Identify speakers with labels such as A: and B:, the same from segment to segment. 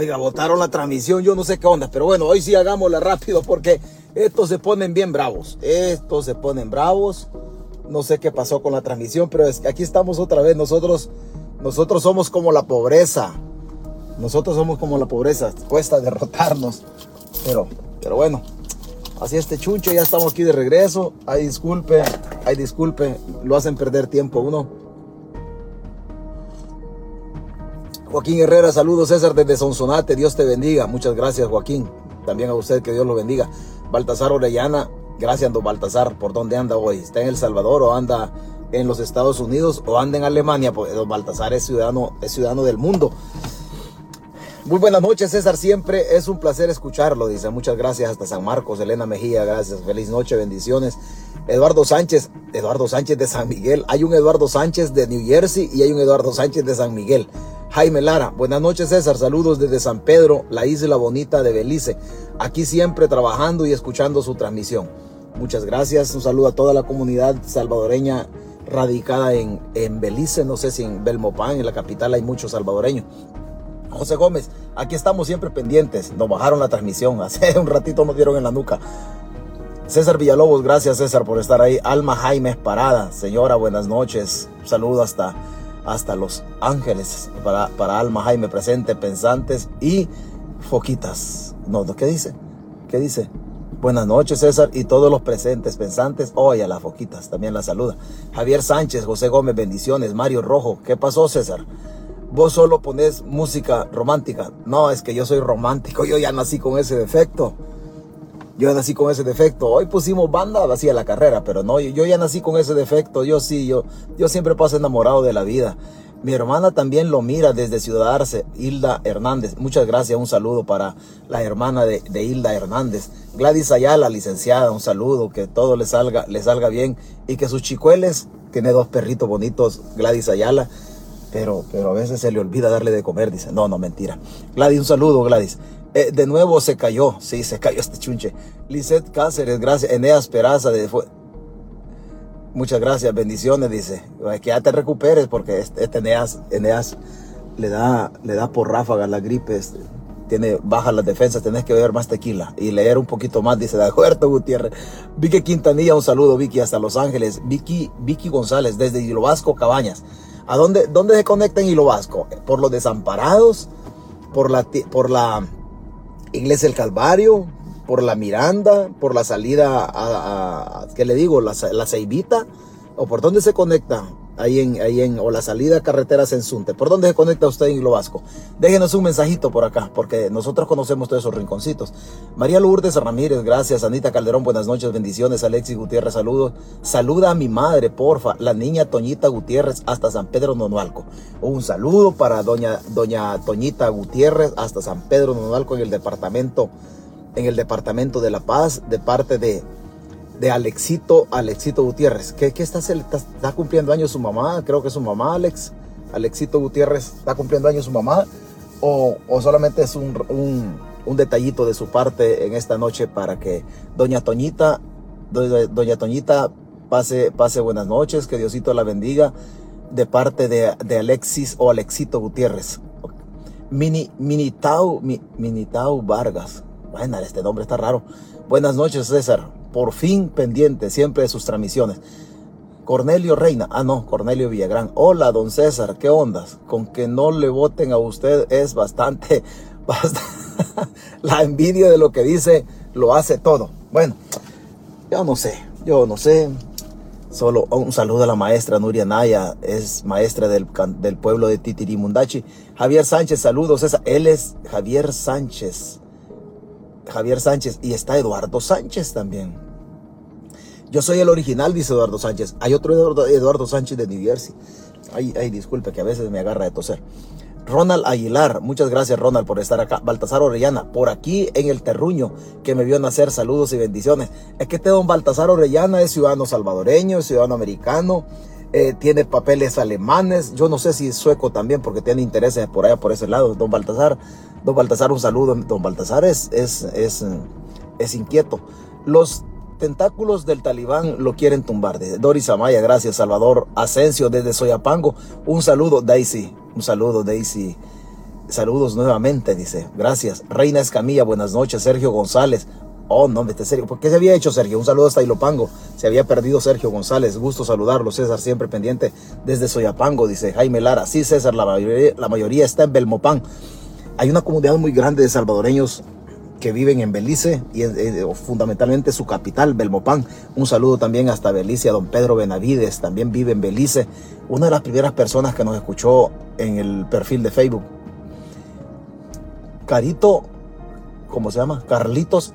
A: Oiga, botaron la transmisión, yo no sé qué onda, pero bueno, hoy sí hagámosla rápido porque estos se ponen bien bravos. Estos se ponen bravos. No sé qué pasó con la transmisión, pero es que aquí estamos otra vez. Nosotros, nosotros somos como la pobreza. Nosotros somos como la pobreza. Cuesta derrotarnos. Pero, pero bueno, así este chuncho, ya estamos aquí de regreso. Ay, disculpe, ay, disculpe, lo hacen perder tiempo uno. Joaquín Herrera, saludos César desde Sonsonate, Dios te bendiga. Muchas gracias Joaquín, también a usted que Dios lo bendiga. Baltasar Orellana, gracias don Baltasar, ¿por dónde anda hoy? ¿Está en El Salvador o anda en los Estados Unidos o anda en Alemania? Porque don Baltasar es ciudadano, es ciudadano del mundo. Muy buenas noches, César. Siempre es un placer escucharlo. Dice, muchas gracias hasta San Marcos. Elena Mejía, gracias. Feliz noche, bendiciones. Eduardo Sánchez, Eduardo Sánchez de San Miguel. Hay un Eduardo Sánchez de New Jersey y hay un Eduardo Sánchez de San Miguel. Jaime Lara, buenas noches César, saludos desde San Pedro, la isla bonita de Belice. Aquí siempre trabajando y escuchando su transmisión. Muchas gracias, un saludo a toda la comunidad salvadoreña radicada en, en Belice, no sé si en Belmopán, en la capital hay muchos salvadoreños. José Gómez, aquí estamos siempre pendientes. Nos bajaron la transmisión. Hace un ratito nos dieron en la nuca. César Villalobos, gracias César por estar ahí. Alma Jaime Parada, señora, buenas noches. Saludo hasta, hasta Los Ángeles para, para Alma Jaime presente, pensantes y foquitas. No, ¿qué dice? ¿Qué dice? Buenas noches César y todos los presentes, pensantes. Hoy a las foquitas, también la saluda. Javier Sánchez, José Gómez, bendiciones. Mario Rojo, ¿qué pasó César? Vos solo pones música romántica. No, es que yo soy romántico, yo ya nací con ese defecto. Yo nací con ese defecto. Hoy pusimos banda así a la carrera, pero no, yo ya nací con ese defecto. Yo sí, yo, yo siempre paso enamorado de la vida. Mi hermana también lo mira desde Ciudad Arce, Hilda Hernández. Muchas gracias, un saludo para la hermana de, de, Hilda Hernández. Gladys Ayala, licenciada, un saludo, que todo le salga, le salga bien y que sus chicueles, tiene dos perritos bonitos, Gladys Ayala, pero, pero a veces se le olvida darle de comer. Dice, no, no, mentira. Gladys, un saludo, Gladys. Eh, de nuevo se cayó, sí, se cayó este chunche. Lisette Cáceres, gracias. Eneas Peraza, de, muchas gracias, bendiciones, dice. Que ya te recuperes porque este, este Eneas, Eneas le da, le da por ráfaga la gripe. Este, tiene bajas las defensas, tenés que beber más tequila y leer un poquito más, dice Dagoberto Gutiérrez. Vicky Quintanilla, un saludo, Vicky, hasta Los Ángeles. Vicky, Vicky González, desde Vasco, Cabañas. ¿A dónde, dónde se conecta en Hilo Vasco? ¿Por los desamparados? ¿Por la, por la Iglesia del Calvario? ¿Por la Miranda? ¿Por la salida a, ¿qué le digo? La, la Ceibita? ¿O por dónde se conecta? Ahí en, ahí en, o la salida a carreteras. ¿Por dónde se conecta usted en Hilo Vasco? Déjenos un mensajito por acá, porque nosotros conocemos todos esos rinconcitos. María Lourdes Ramírez, gracias. Anita Calderón, buenas noches, bendiciones. Alexis Gutiérrez, saludos. Saluda a mi madre, porfa, la niña Toñita Gutiérrez hasta San Pedro Nonualco. Un saludo para doña, doña Toñita Gutiérrez hasta San Pedro Nonualco en el departamento, en el departamento de La Paz, de parte de de Alexito, Alexito Gutiérrez. ¿Qué, qué está, está, cumpliendo años su mamá? Creo que su mamá, Alex. Alexito Gutiérrez está cumpliendo años su mamá. O, o solamente es un, un, un, detallito de su parte en esta noche para que doña Toñita, doña, Toñita pase, pase buenas noches, que Diosito la bendiga de parte de, Alexis o Alexito Gutiérrez. Mini, Minitau, Minitau Vargas. Bueno, este nombre está raro. Buenas noches, César por fin pendiente siempre de sus transmisiones. Cornelio Reina, ah no, Cornelio Villagrán. Hola, don César, ¿qué ondas? Con que no le voten a usted es bastante, bastante la envidia de lo que dice lo hace todo. Bueno, yo no sé, yo no sé. Solo un saludo a la maestra Nuria Naya, es maestra del, del pueblo de Titirimundachi. Javier Sánchez, saludos. César. Él es Javier Sánchez. Javier Sánchez y está Eduardo Sánchez también. Yo soy el original, dice Eduardo Sánchez. Hay otro Eduardo, Sánchez de New Jersey. Ay, ay, disculpe que a veces me agarra de toser. Ronald Aguilar, muchas gracias Ronald por estar acá. Baltasar Orellana, por aquí en el terruño que me vio nacer, saludos y bendiciones. Es que este don Baltasar Orellana es ciudadano salvadoreño, es ciudadano americano, eh, tiene papeles alemanes, yo no sé si es sueco también porque tiene intereses por allá, por ese lado. Don Baltasar, don Baltasar, un saludo. Don Baltasar es, es, es, es inquieto. Los tentáculos del talibán lo quieren tumbar. Doris Amaya, gracias. Salvador Asensio desde Soyapango, un saludo. Daisy, un saludo Daisy. Saludos nuevamente, dice. Gracias. Reina Escamilla, buenas noches. Sergio González. Oh, no, vete serio. ¿Por qué se había hecho Sergio? Un saludo hasta Ilopango. Se había perdido Sergio González. Gusto saludarlo, César, siempre pendiente desde Soyapango, dice Jaime Lara. Sí, César, la mayoría, la mayoría está en Belmopán. Hay una comunidad muy grande de salvadoreños que viven en Belice y fundamentalmente su capital, Belmopán. Un saludo también hasta Belice a don Pedro Benavides, también vive en Belice. Una de las primeras personas que nos escuchó en el perfil de Facebook. Carito ¿cómo se llama? Carlitos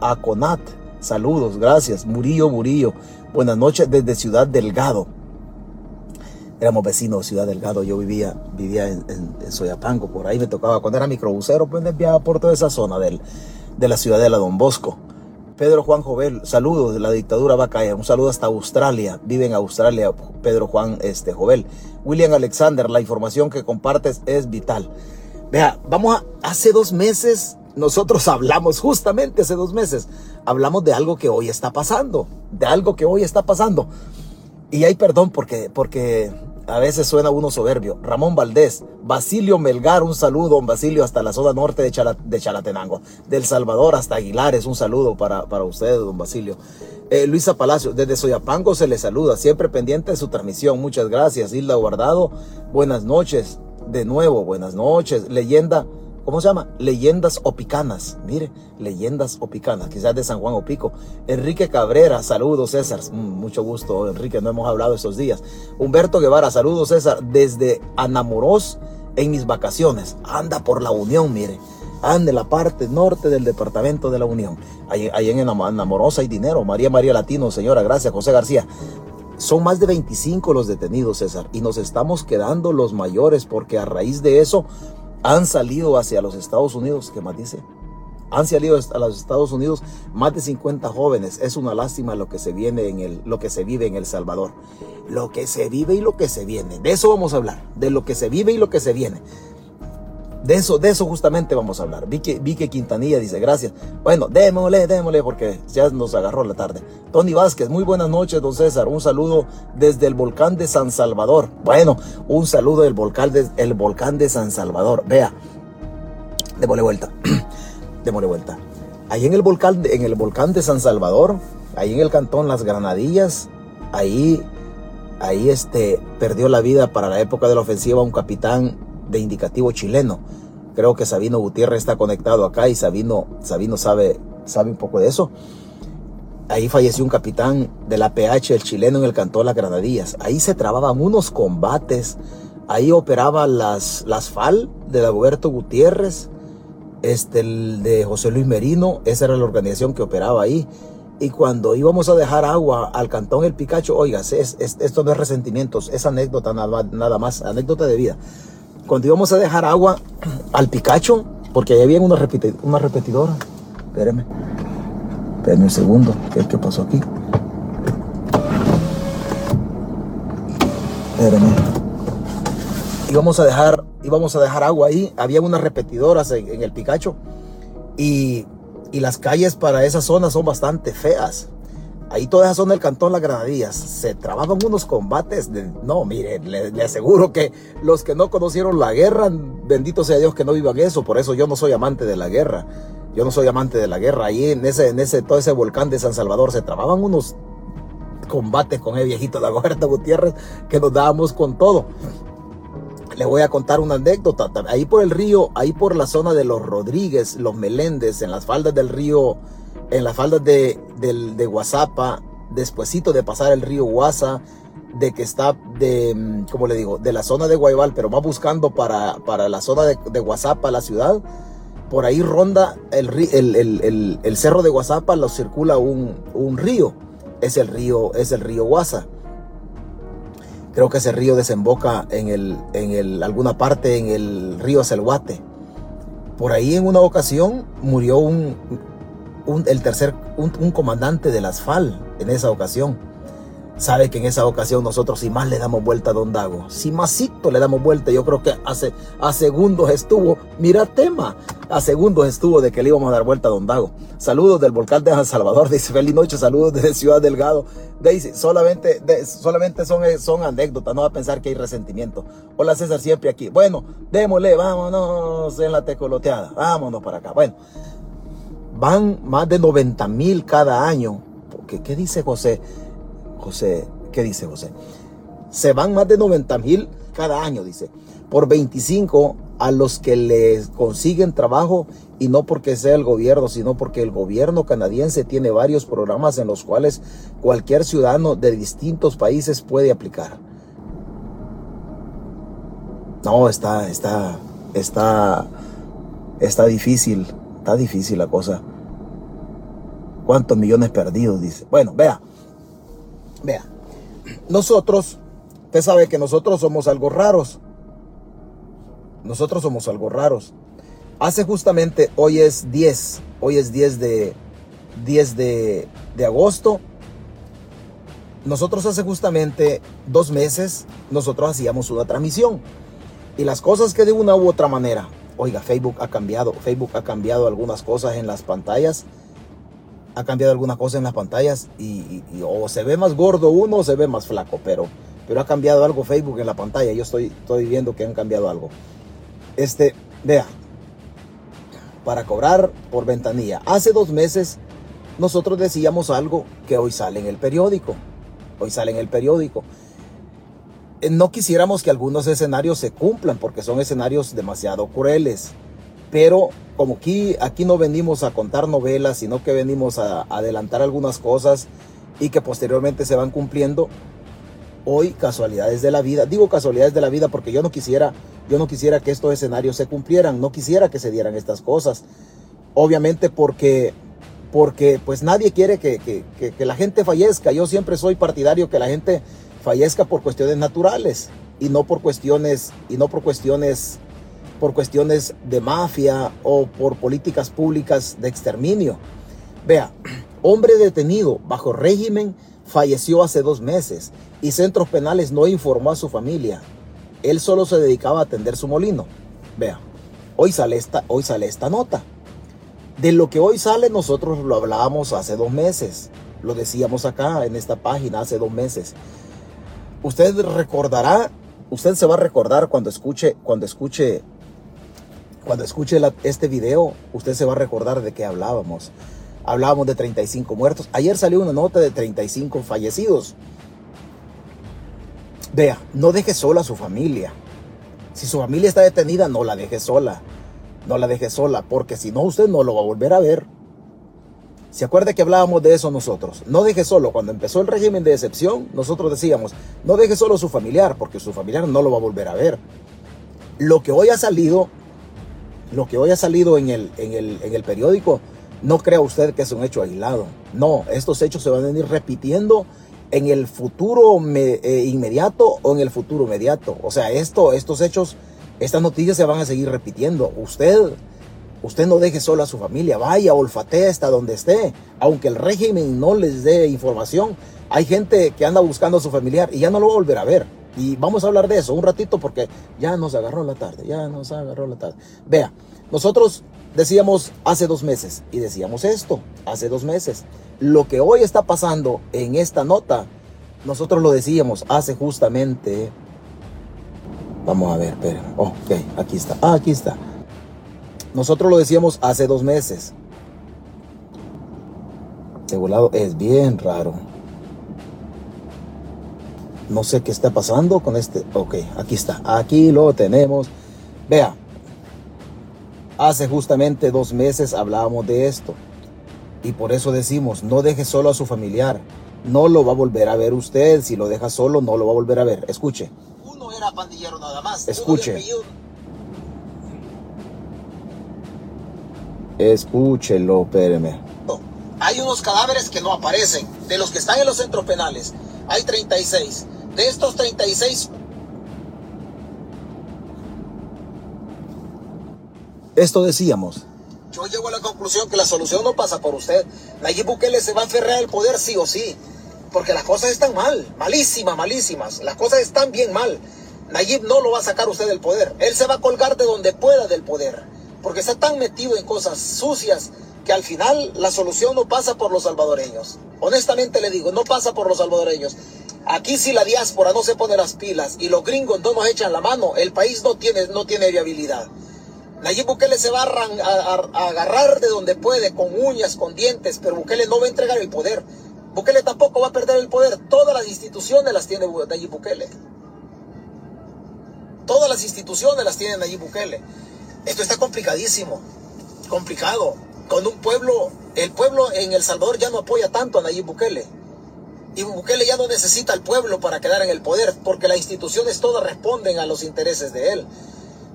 A: Aconat. Saludos, gracias. Murillo, Murillo. Buenas noches desde Ciudad Delgado. Éramos vecinos de Ciudad Delgado. Yo vivía, vivía en, Soyapango. Por ahí me tocaba, cuando era microbusero, pues enviaba por toda esa zona del, de la ciudad de la Don Bosco. Pedro Juan Jovel, saludos, de la dictadura va a caer. Un saludo hasta Australia. Vive en Australia, Pedro Juan este, Jovel. William Alexander, la información que compartes es vital. Vea, vamos a, hace dos meses nosotros hablamos justamente hace dos meses, hablamos de algo que hoy está pasando, de algo que hoy está pasando. Y hay perdón porque, porque a veces suena uno soberbio. Ramón Valdés, Basilio Melgar, un saludo, don Basilio, hasta la zona norte de, de Chalatenango. Del Salvador hasta Aguilares, un saludo para, para usted, don Basilio. Eh, Luisa Palacio, desde Soyapango se le saluda, siempre pendiente de su transmisión. Muchas gracias. Hilda Guardado, buenas noches. De nuevo, buenas noches. Leyenda ¿cómo se llama? Leyendas Opicanas. Mire, Leyendas Opicanas, quizás de San Juan Opico. Enrique Cabrera, saludos César. Mm, mucho gusto, Enrique, no hemos hablado estos días. Humberto Guevara, saludos César, desde Anamorós en mis vacaciones. Anda por la Unión, mire. Anda en la parte norte del departamento de la Unión. Ahí, en Anamorós hay dinero. María María Latino, señora, gracias. José García. Son más de 25 los detenidos, César, y nos estamos quedando los mayores porque a raíz de eso han salido hacia los Estados Unidos, ¿qué más dice? Han salido a los Estados Unidos más de 50 jóvenes. Es una lástima lo que se viene en el, lo que se vive en El Salvador. Lo que se vive y lo que se viene. De eso vamos a hablar. De lo que se vive y lo que se viene. De eso, de eso justamente vamos a hablar. Vi que, vi que Quintanilla dice, gracias. Bueno, démosle, démosle, porque ya nos agarró la tarde. Tony Vázquez, muy buenas noches, don César. Un saludo desde el volcán de San Salvador. Bueno, un saludo del volcán de, el volcán de San Salvador. Vea, démosle vuelta. démosle vuelta. Ahí en el volcán, en el volcán de San Salvador, ahí en el cantón Las Granadillas, ahí, ahí este, perdió la vida para la época de la ofensiva un capitán de indicativo chileno. Creo que Sabino Gutiérrez está conectado acá y Sabino, Sabino sabe, sabe un poco de eso. Ahí falleció un capitán de la PH, el chileno en el cantón Las Granadillas. Ahí se trababan unos combates. Ahí operaba las, las FAL de Alberto Gutiérrez, este, el de José Luis Merino. Esa era la organización que operaba ahí. Y cuando íbamos a dejar agua al cantón El Picacho, oiga, es, esto no es resentimientos, es anécdota nada más, anécdota de vida cuando íbamos a dejar agua al Picacho, porque ahí había una, repetidora. Espéreme. Espéreme un segundo. ¿Qué, ¿Qué, pasó aquí? Espéreme. Íbamos a dejar, íbamos a dejar agua ahí. Había unas repetidoras en, el Picacho. Y, y las calles para esa zona son bastante feas. Ahí toda esa zona del cantón Las Granadillas se trabajan unos combates. De, no, mire, le, aseguro que los que no conocieron la guerra, bendito sea Dios que no vivan eso. Por eso yo no soy amante de la guerra. Yo no soy amante de la guerra. Ahí en ese, en ese, todo ese volcán de San Salvador se trababan unos combates con el viejito de Agoberta Gutiérrez que nos dábamos con todo. Le voy a contar una anécdota. Ahí por el río, ahí por la zona de los Rodríguez, los Meléndez, en las faldas del río en las faldas de, de, Guasapa, despuesito de pasar el río Guasa, de que está de, mm, como le digo, de la zona de Guaybal, pero más buscando para, para la zona de, de Guasapa, la ciudad, por ahí ronda el, el, el, cerro de Guasapa, lo circula un, un, río, es el río, es el río Guasa. Creo que ese río desemboca en, el, en el, alguna parte en el río Selguate. Por ahí en una ocasión murió un, un, el tercer, un, comandante de las en esa ocasión. Sabe que en esa ocasión nosotros si más le damos vuelta a Don Dago, si masito le damos vuelta, yo creo que hace, a segundos estuvo, mira tema, a segundos estuvo de que le íbamos a dar vuelta a Don Dago. Saludos del volcán de San Salvador, dice feliz noche, saludos desde Ciudad Delgado. Dice, solamente, solamente son, son anécdotas, no va a pensar que hay resentimiento. Hola César, siempre aquí. Bueno, démosle, vámonos en la tecoloteada, vámonos para acá. Bueno, van más de 90 mil cada año. ¿Qué, ¿Qué dice José? José, ¿qué dice José? Se van más de 90 mil cada año, dice, por 25 a los que les consiguen trabajo y no porque sea el gobierno, sino porque el gobierno canadiense tiene varios programas en los cuales cualquier ciudadano de distintos países puede aplicar. No, está, está, está, está difícil, está difícil la cosa. ¿Cuántos millones perdidos? Dice. Bueno, vea, vea, nosotros, usted sabe que nosotros somos algo raros. Nosotros somos algo raros. Hace justamente, hoy es 10, hoy es 10 de, 10 de, de agosto. Nosotros hace justamente dos meses, nosotros hacíamos una transmisión. Y las cosas que de una u otra manera, oiga, Facebook ha cambiado, Facebook ha cambiado algunas cosas en las pantallas ha cambiado algunas cosas en las pantallas y, o se ve más gordo uno o se ve más flaco, pero, pero ha cambiado algo Facebook en la pantalla. Yo estoy, estoy viendo que han cambiado algo. Este, vea, para cobrar por ventanilla. Hace dos meses nosotros decíamos algo que hoy sale en el periódico. Hoy sale en el periódico. Eh, no quisiéramos que algunos escenarios se cumplan porque son escenarios demasiado crueles. Pero como aquí, aquí no venimos a contar novelas, sino que venimos a, adelantar algunas cosas y que posteriormente se van cumpliendo. Hoy casualidades de la vida, digo casualidades de la vida porque yo no quisiera, yo no quisiera que estos escenarios se cumplieran, no quisiera que se dieran estas cosas. Obviamente porque, porque pues nadie quiere que, que, que la gente fallezca. Yo siempre soy partidario que la gente fallezca por cuestiones naturales y no por cuestiones y no por cuestiones por cuestiones de mafia o por políticas públicas de exterminio. Vea, hombre detenido bajo régimen falleció hace dos meses y centros penales no informó a su familia. Él solo se dedicaba a atender su molino. Vea, hoy sale esta, hoy sale esta nota. De lo que hoy sale nosotros lo hablábamos hace dos meses. Lo decíamos acá en esta página hace dos meses. Usted recordará, usted se va a recordar cuando escuche, cuando escuche cuando escuche este video, usted se va a recordar de qué hablábamos. Hablábamos de 35 muertos. Ayer salió una nota de 35 fallecidos. Vea, no deje sola a su familia. Si su familia está detenida, no la deje sola. No la deje sola, porque si no, usted no lo va a volver a ver. ¿Se acuerda que hablábamos de eso nosotros? No deje solo. Cuando empezó el régimen de excepción, nosotros decíamos, no deje solo a su familiar, porque su familiar no lo va a volver a ver. Lo que hoy ha salido lo que hoy ha salido en el, en el, en el periódico, no crea usted que es un hecho aislado. No, estos hechos se van a ir repitiendo en el futuro eh, inmediato o en el futuro inmediato. O sea, esto, estos hechos, estas noticias se van a seguir repitiendo. Usted, usted no deje solo a su familia, vaya, olfatee hasta donde esté. Aunque el régimen no les dé información, hay gente que anda buscando a su familiar y ya no lo va a volver a ver. Y vamos a hablar de eso un ratito porque ya nos agarró la tarde, ya nos agarró la tarde. Vea, nosotros decíamos hace dos meses y decíamos esto hace dos meses. Lo que hoy está pasando en esta nota, nosotros lo decíamos hace justamente... Vamos a ver, espera. ok, aquí está. Ah, aquí está. Nosotros lo decíamos hace dos meses. De volado es bien raro. No sé qué está pasando con este. Ok, aquí está. Aquí lo tenemos. Vea. Hace justamente dos meses hablábamos de esto. Y por eso decimos, no deje solo a su familiar. No lo va a volver a ver usted. Si lo deja solo, no lo va a volver a ver. Escuche.
B: Uno era pandillero nada más.
A: Escuche. Escúchelo, espéreme.
B: Hay unos cadáveres que no aparecen. De los que están en los centros penales, hay 36. De estos 36...
A: Esto decíamos.
B: Yo llego a la conclusión que la solución no pasa por usted. Nayib Bukele se va a aferrar al poder sí o sí.
A: Porque las cosas están mal, malísimas, malísimas. Las cosas están bien mal. Nayib no lo va a sacar usted del poder. Él se va a colgar de donde pueda del poder. Porque está tan metido en cosas sucias que al final la solución no pasa por los salvadoreños. Honestamente le digo, no pasa por los salvadoreños. Aquí si la diáspora no se pone las pilas y los gringos no nos echan la mano, el país no tiene, no tiene viabilidad. Nayib Bukele se va a, agarrar de donde puede, con uñas, con dientes, pero Bukele no va a entregar el poder. Bukele tampoco va a perder el poder. Todas las instituciones las tiene Nayib Bukele. Todas las instituciones las tiene Nayib Bukele. Esto está complicadísimo. Complicado. Con un pueblo, el pueblo en El Salvador ya no apoya tanto a Nayib Bukele. Y Bukele ya no necesita al pueblo para quedar en el poder, porque las instituciones todas responden a los intereses de él.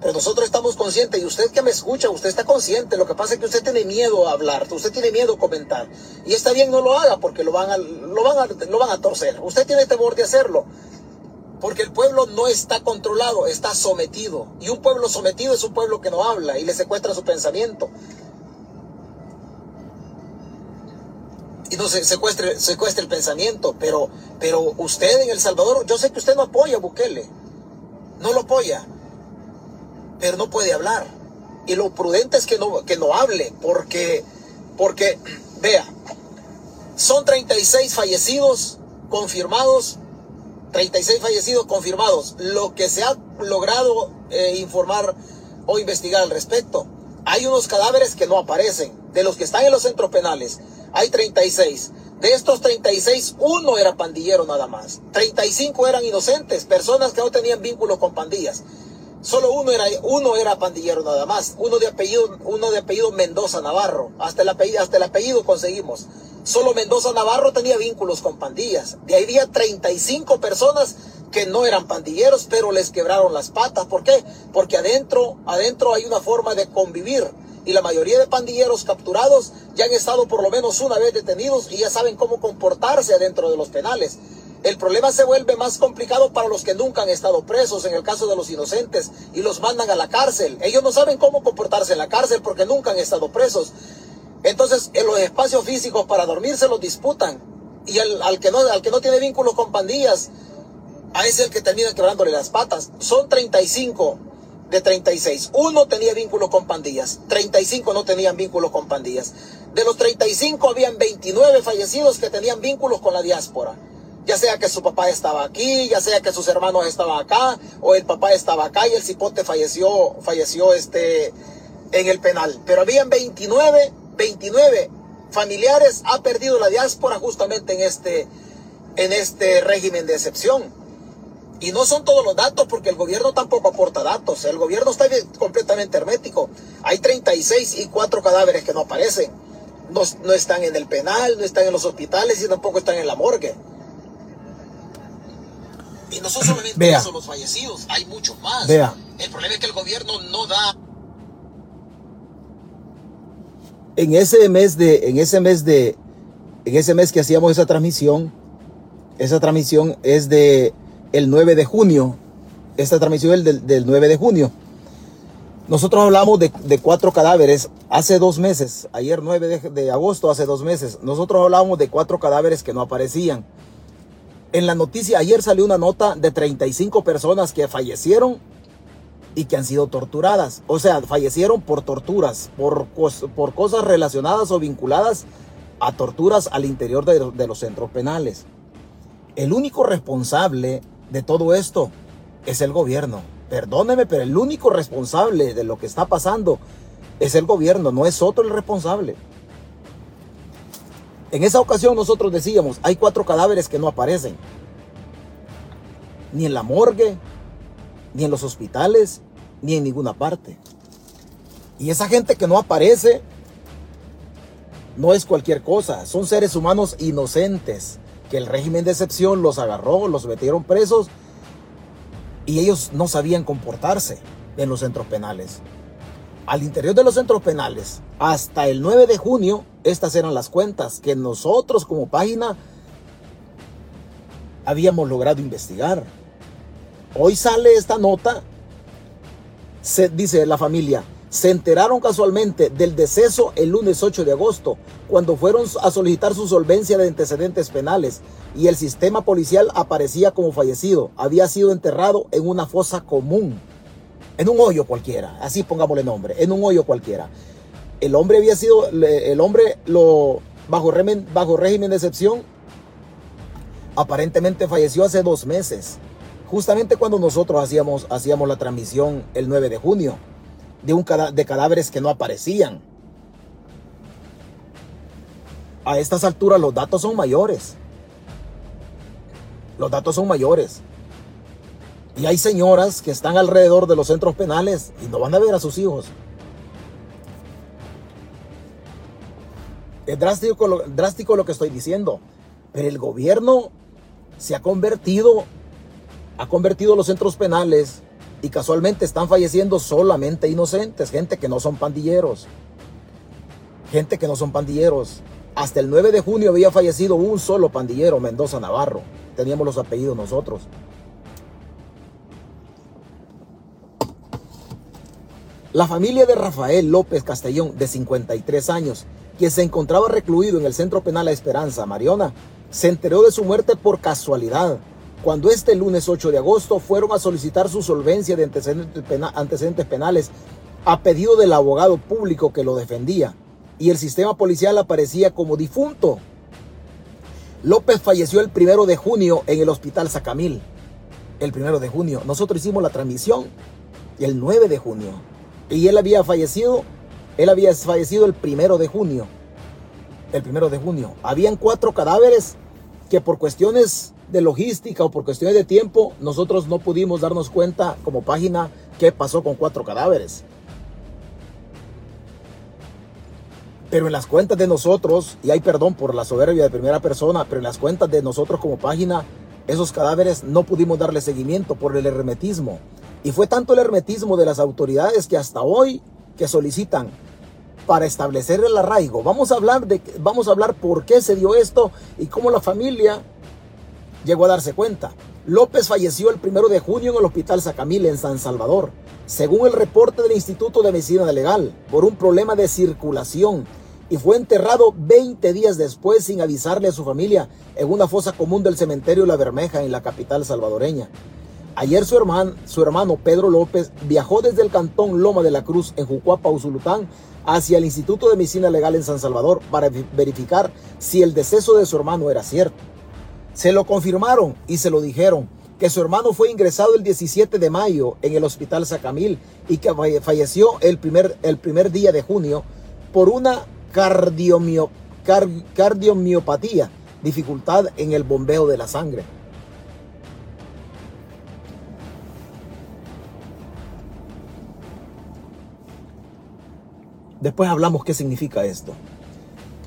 A: Pero nosotros estamos conscientes y usted que me escucha, usted está consciente. Lo que pasa es que usted tiene miedo a hablar, usted tiene miedo a comentar. Y está bien, no lo haga porque lo van a, lo van a, lo van a torcer. Usted tiene temor de hacerlo. Porque el pueblo no está controlado, está sometido. Y un pueblo sometido es un pueblo que no habla y le secuestra su pensamiento. Y no se secuestre, secuestra el pensamiento. Pero, pero usted en El Salvador, yo sé que usted no apoya a Bukele. No lo apoya pero no puede hablar. Y lo prudente es que no, que no hable, porque, porque, vea, son 36 fallecidos confirmados, 36 fallecidos confirmados, lo que se ha logrado eh, informar o investigar al respecto. Hay unos cadáveres que no aparecen, de los que están en los centros penales, hay 36. De estos 36, uno era pandillero nada más. 35 eran inocentes, personas que no tenían vínculos con pandillas. Solo uno era, uno era pandillero nada más, uno de apellido, uno de apellido Mendoza Navarro, hasta el apellido, hasta el apellido conseguimos. Solo Mendoza Navarro tenía vínculos con pandillas. De ahí había 35 personas que no eran pandilleros, pero les quebraron las patas. ¿Por qué? Porque adentro, adentro hay una forma de convivir. Y la mayoría de pandilleros capturados ya han estado por lo menos una vez detenidos y ya saben cómo comportarse adentro de los penales. El problema se vuelve más complicado para los que nunca han estado presos, en el caso de los inocentes, y los mandan a la cárcel. Ellos no saben cómo comportarse en la cárcel porque nunca han estado presos. Entonces, en los espacios físicos para dormir se los disputan. Y al, que no, al que no tiene vínculos con pandillas, a ese es el que termina quebrándole las patas. Son 35 de 36. Uno tenía vínculos con pandillas, 35 no tenían vínculos con pandillas. De los 35 habían 29 fallecidos que tenían vínculos con la diáspora ya sea que su papá estaba aquí, ya sea que sus hermanos estaban acá, o el papá estaba acá y el cipote falleció, falleció este, en el penal. Pero habían 29, 29 familiares, ha perdido la diáspora justamente en este, en este régimen de excepción. Y no son todos los datos porque el gobierno tampoco aporta datos. El gobierno está completamente hermético. Hay 36 y 4 cadáveres que no aparecen. No, no están en el penal, no están en los hospitales y tampoco están en la morgue. Y no son solamente los fallecidos, hay muchos más. Vea. El problema es que el gobierno no da.
C: En ese mes de, en ese mes de, en ese mes que hacíamos esa transmisión, esa transmisión es de el 9 de junio. Esta transmisión es del, del 9 de junio. Nosotros hablamos de, de, cuatro cadáveres hace dos meses, ayer 9 de, de, agosto, hace dos meses. Nosotros hablábamos de cuatro cadáveres que no aparecían. En la noticia ayer salió una nota de 35 personas que fallecieron y que han sido torturadas. O sea, fallecieron por torturas, por, por cosas relacionadas o vinculadas a torturas al interior de, de los centros penales. El único responsable de todo esto es el gobierno. Perdóneme, pero el único responsable de lo que está pasando es el gobierno, no es otro el responsable. En esa ocasión nosotros decíamos, hay cuatro cadáveres que no aparecen. Ni en la morgue, ni en los hospitales, ni en ninguna parte. Y esa gente que no aparece no es cualquier cosa. Son seres humanos inocentes que el régimen de excepción los agarró, los metieron presos y ellos no sabían comportarse en los centros penales. Al interior de los centros penales, hasta el 9 de junio, estas eran las cuentas que nosotros como página habíamos logrado investigar. Hoy sale esta nota, se dice la familia,
A: se enteraron casualmente del deceso el lunes 8 de agosto, cuando fueron a solicitar su solvencia de antecedentes penales y el sistema policial aparecía como fallecido. Había sido enterrado en una fosa común, en un hoyo cualquiera, así pongámosle nombre, en un hoyo cualquiera. El hombre había sido, el hombre lo, bajo, régimen, bajo régimen de excepción, aparentemente falleció hace dos meses, justamente cuando nosotros hacíamos, hacíamos la transmisión el 9 de junio de, un cadáveres que no aparecían. A estas alturas los datos son mayores. Los datos son mayores. Y hay señoras que están alrededor de los centros penales y no van a ver a sus hijos. Es lo, drástico lo que estoy diciendo. Pero el gobierno se ha convertido, ha convertido los centros penales y casualmente están falleciendo solamente inocentes, gente que no son pandilleros. Gente que no son pandilleros. Hasta el 9 de junio había fallecido un solo pandillero, Mendoza Navarro. Teníamos los apellidos nosotros. La familia de Rafael López Castellón, de 53 años, quien se encontraba recluido en el Centro Penal La Esperanza, Mariona, se enteró de su muerte por casualidad cuando este lunes 8 de agosto fueron a solicitar su solvencia de antecedentes, penales a pedido del abogado público que lo defendía y el sistema policial aparecía como difunto. López falleció el primero de junio en el hospital Sacamil. El primero de junio. Nosotros hicimos la transmisión el 9 de junio. Y él había fallecido, él había fallecido el primero de junio. El primero de junio. Habían cuatro cadáveres que por cuestiones de logística o por cuestiones de tiempo, nosotros no pudimos darnos cuenta como página qué pasó con cuatro cadáveres. Pero en las cuentas de nosotros, y hay perdón por la soberbia de primera persona, pero en las cuentas de nosotros como página, esos cadáveres no pudimos darle seguimiento por el hermetismo. Y fue tanto el hermetismo de las autoridades que hasta hoy que solicitan para establecer el arraigo. Vamos a hablar de vamos a hablar por qué se dio esto y cómo la familia llegó a darse cuenta. López falleció el primero de junio en el Hospital Sacamil en San Salvador, según el reporte del Instituto de Medicina Legal, por un problema de circulación y fue enterrado 20 días después sin avisarle a su familia en una fosa común del cementerio La Bermeja en la capital salvadoreña. Ayer su hermano, su hermano Pedro López viajó desde el cantón Loma de la Cruz en Jucuapa, Usulután, hacia el Instituto de Medicina Legal en San Salvador para verificar si el deceso de su hermano era cierto. Se lo confirmaron y se lo dijeron que su hermano fue ingresado el 17 de mayo en el Hospital Sacamil y que falleció el primer, el primer día de junio por una cardiomiopatía, dificultad en el bombeo de la sangre. Después hablamos qué significa esto.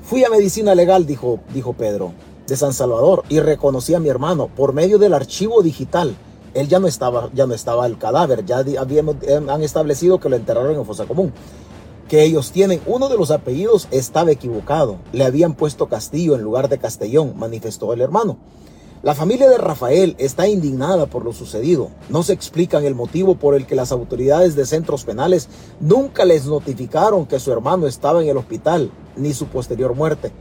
A: Fui a medicina legal, dijo, dijo Pedro de San Salvador y reconocí a mi hermano por medio del archivo digital. Él ya no estaba, ya no estaba el cadáver, ya habíamos, em, han establecido que lo enterraron en fosa común. Que ellos tienen, uno de los apellidos estaba equivocado, le habían puesto Castillo en lugar de Castellón, manifestó el hermano. La familia de Rafael está indignada por lo sucedido. No se explican el motivo por el que las autoridades de centros penales nunca les notificaron que su hermano estaba en el hospital, ni su posterior muerte.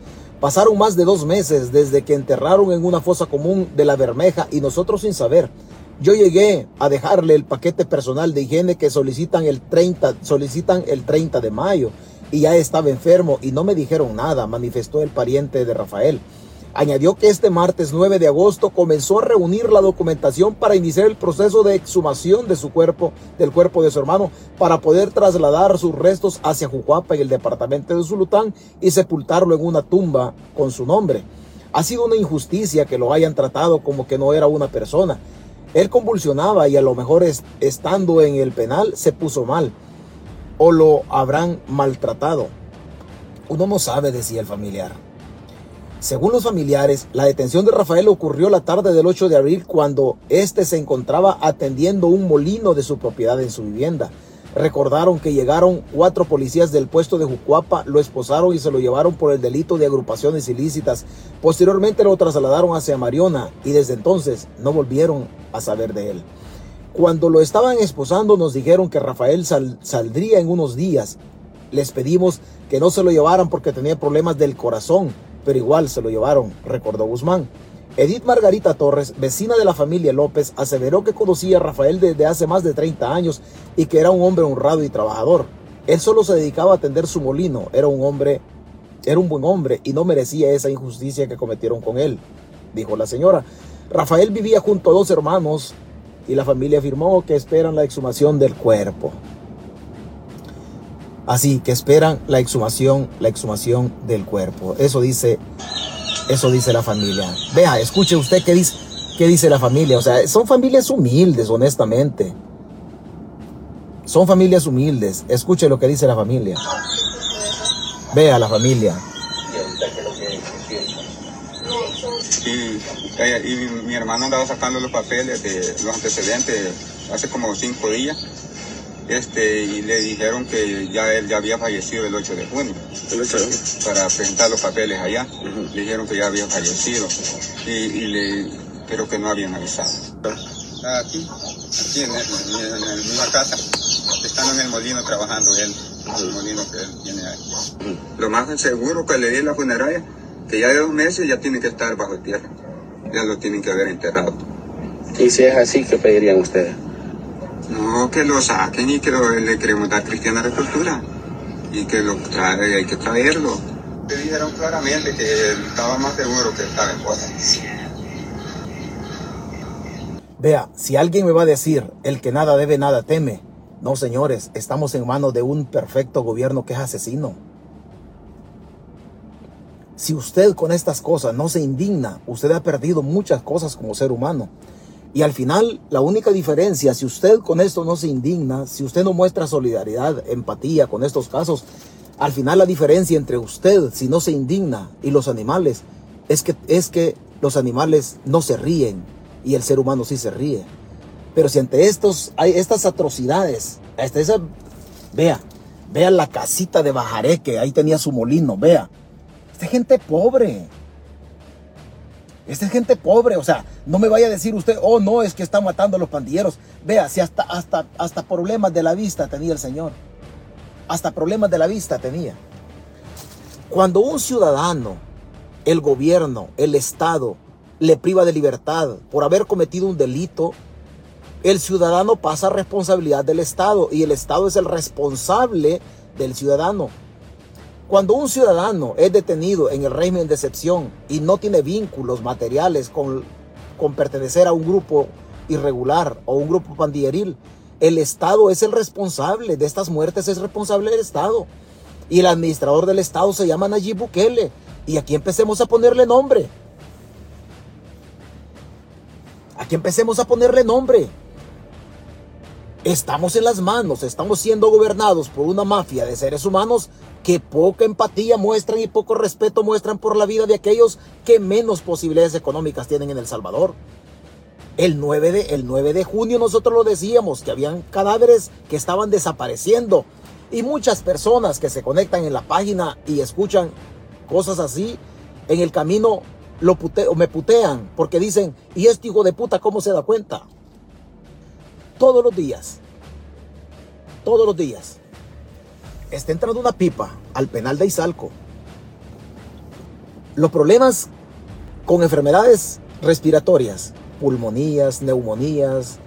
A: Pasaron más de dos meses desde que enterraron en una fosa común de la Bermeja y nosotros sin saber. Yo llegué a dejarle el paquete personal de higiene que solicitan el 30, solicitan el 30 de mayo y ya estaba enfermo y no me dijeron nada, manifestó el pariente de Rafael. Añadió que este martes 9 de agosto comenzó a reunir la documentación para iniciar el proceso de exhumación de su cuerpo, del cuerpo de su hermano, para poder trasladar sus restos hacia Jujuapa en el departamento de Zulután y sepultarlo en una tumba con su nombre. Ha sido una injusticia que lo hayan tratado como que no era una persona. Él convulsionaba y a lo mejor estando en el penal se puso mal o lo habrán maltratado. Uno no sabe, decía el familiar. Según los familiares, la detención de Rafael ocurrió la tarde del 8 de abril cuando éste se encontraba atendiendo un molino de su propiedad en su vivienda. Recordaron que llegaron cuatro policías del puesto de Jucuapa, lo esposaron y se lo llevaron por el delito de agrupaciones ilícitas. Posteriormente lo trasladaron hacia Mariona y desde entonces no volvieron a saber de él. Cuando lo estaban esposando nos dijeron que Rafael saldría en unos días. Les pedimos que no se lo llevaran porque tenía problemas del corazón, pero igual se lo llevaron, recordó Guzmán. Edith Margarita Torres, vecina de la familia López, aseveró que conocía a Rafael desde hace más de 30 años y que era un hombre honrado y trabajador. Él solo se dedicaba a atender su molino, era un hombre, era un buen hombre y no merecía esa injusticia que cometieron con él, dijo la señora. Rafael vivía junto a dos hermanos y la familia afirmó que esperan la exhumación del cuerpo. Así que esperan la exhumación, la exhumación del cuerpo. Eso dice, eso dice la familia. Vea, escuche usted qué dice, qué dice la familia. O sea, son familias humildes, honestamente. Son familias humildes. Escuche lo que dice la familia. Vea la familia.
D: y, mi hermano andaba sacando los papeles de los antecedentes hace como cinco días este, y le dijeron que ya él ya había fallecido el 8 de junio. Para presentar los papeles allá. Le dijeron que ya había fallecido. Y, le, pero que no habían avisado. Aquí, aquí en, la misma casa. Están en el molino trabajando él. El molino que él tiene ahí. Lo más seguro que le di la funeraria, que ya de dos meses ya tiene que estar bajo tierra ya lo tienen que haber enterrado.
E: ¿Y si es así, qué pedirían ustedes?
D: No, que lo saquen y que le queremos dar cristiana recultura y que lo hay que traerlo. Le dijeron claramente que estaba más seguro que estaba en cosa.
A: Vea, si alguien me va a decir, el que nada debe, nada teme. No, señores, estamos en manos de un perfecto gobierno que es asesino. Si usted con estas cosas no se indigna, usted ha perdido muchas cosas como ser humano. Y al final, la única diferencia, si usted con esto no se indigna, si usted no muestra solidaridad, empatía con estos casos, al final la diferencia entre usted, si no se indigna, y los animales, es que, es que los animales no se ríen y el ser humano sí se ríe. Pero si ante estos, hay estas atrocidades, hasta esa, vea, vea la casita de Bajareque, ahí tenía su molino, vea, esta gente pobre. Esta es gente pobre, o sea, no me vaya a decir usted, oh no, es que está matando a los pandilleros. Vea, si hasta, hasta, hasta problemas de la vista tenía el Señor. Hasta problemas de la vista tenía. Cuando un ciudadano, el gobierno, el Estado, le priva de libertad por haber cometido un delito, el ciudadano pasa a responsabilidad del Estado y el Estado es el responsable del ciudadano. Cuando un ciudadano es detenido en el régimen de excepción y no tiene vínculos materiales con, con pertenecer a un grupo irregular o un grupo pandilleril, el Estado es el responsable de estas muertes, es responsable del Estado. Y el administrador del Estado se llama Nayib Bukele. Y aquí empecemos a ponerle nombre. Aquí empecemos a ponerle nombre. Estamos en las manos, estamos siendo gobernados por una mafia de seres humanos que poca empatía muestran y poco respeto muestran por la vida de aquellos que menos posibilidades económicas tienen en El Salvador. El 9 de, el 9 de junio nosotros lo decíamos, que habían cadáveres que estaban desapareciendo. Y muchas personas que se conectan en la página y escuchan cosas así, en el camino lo me putean porque dicen, ¿y este hijo de puta cómo se da cuenta? Todos los días, todos los días, está entrando una pipa al penal de Izalco. Los problemas con enfermedades respiratorias, pulmonías, neumonías,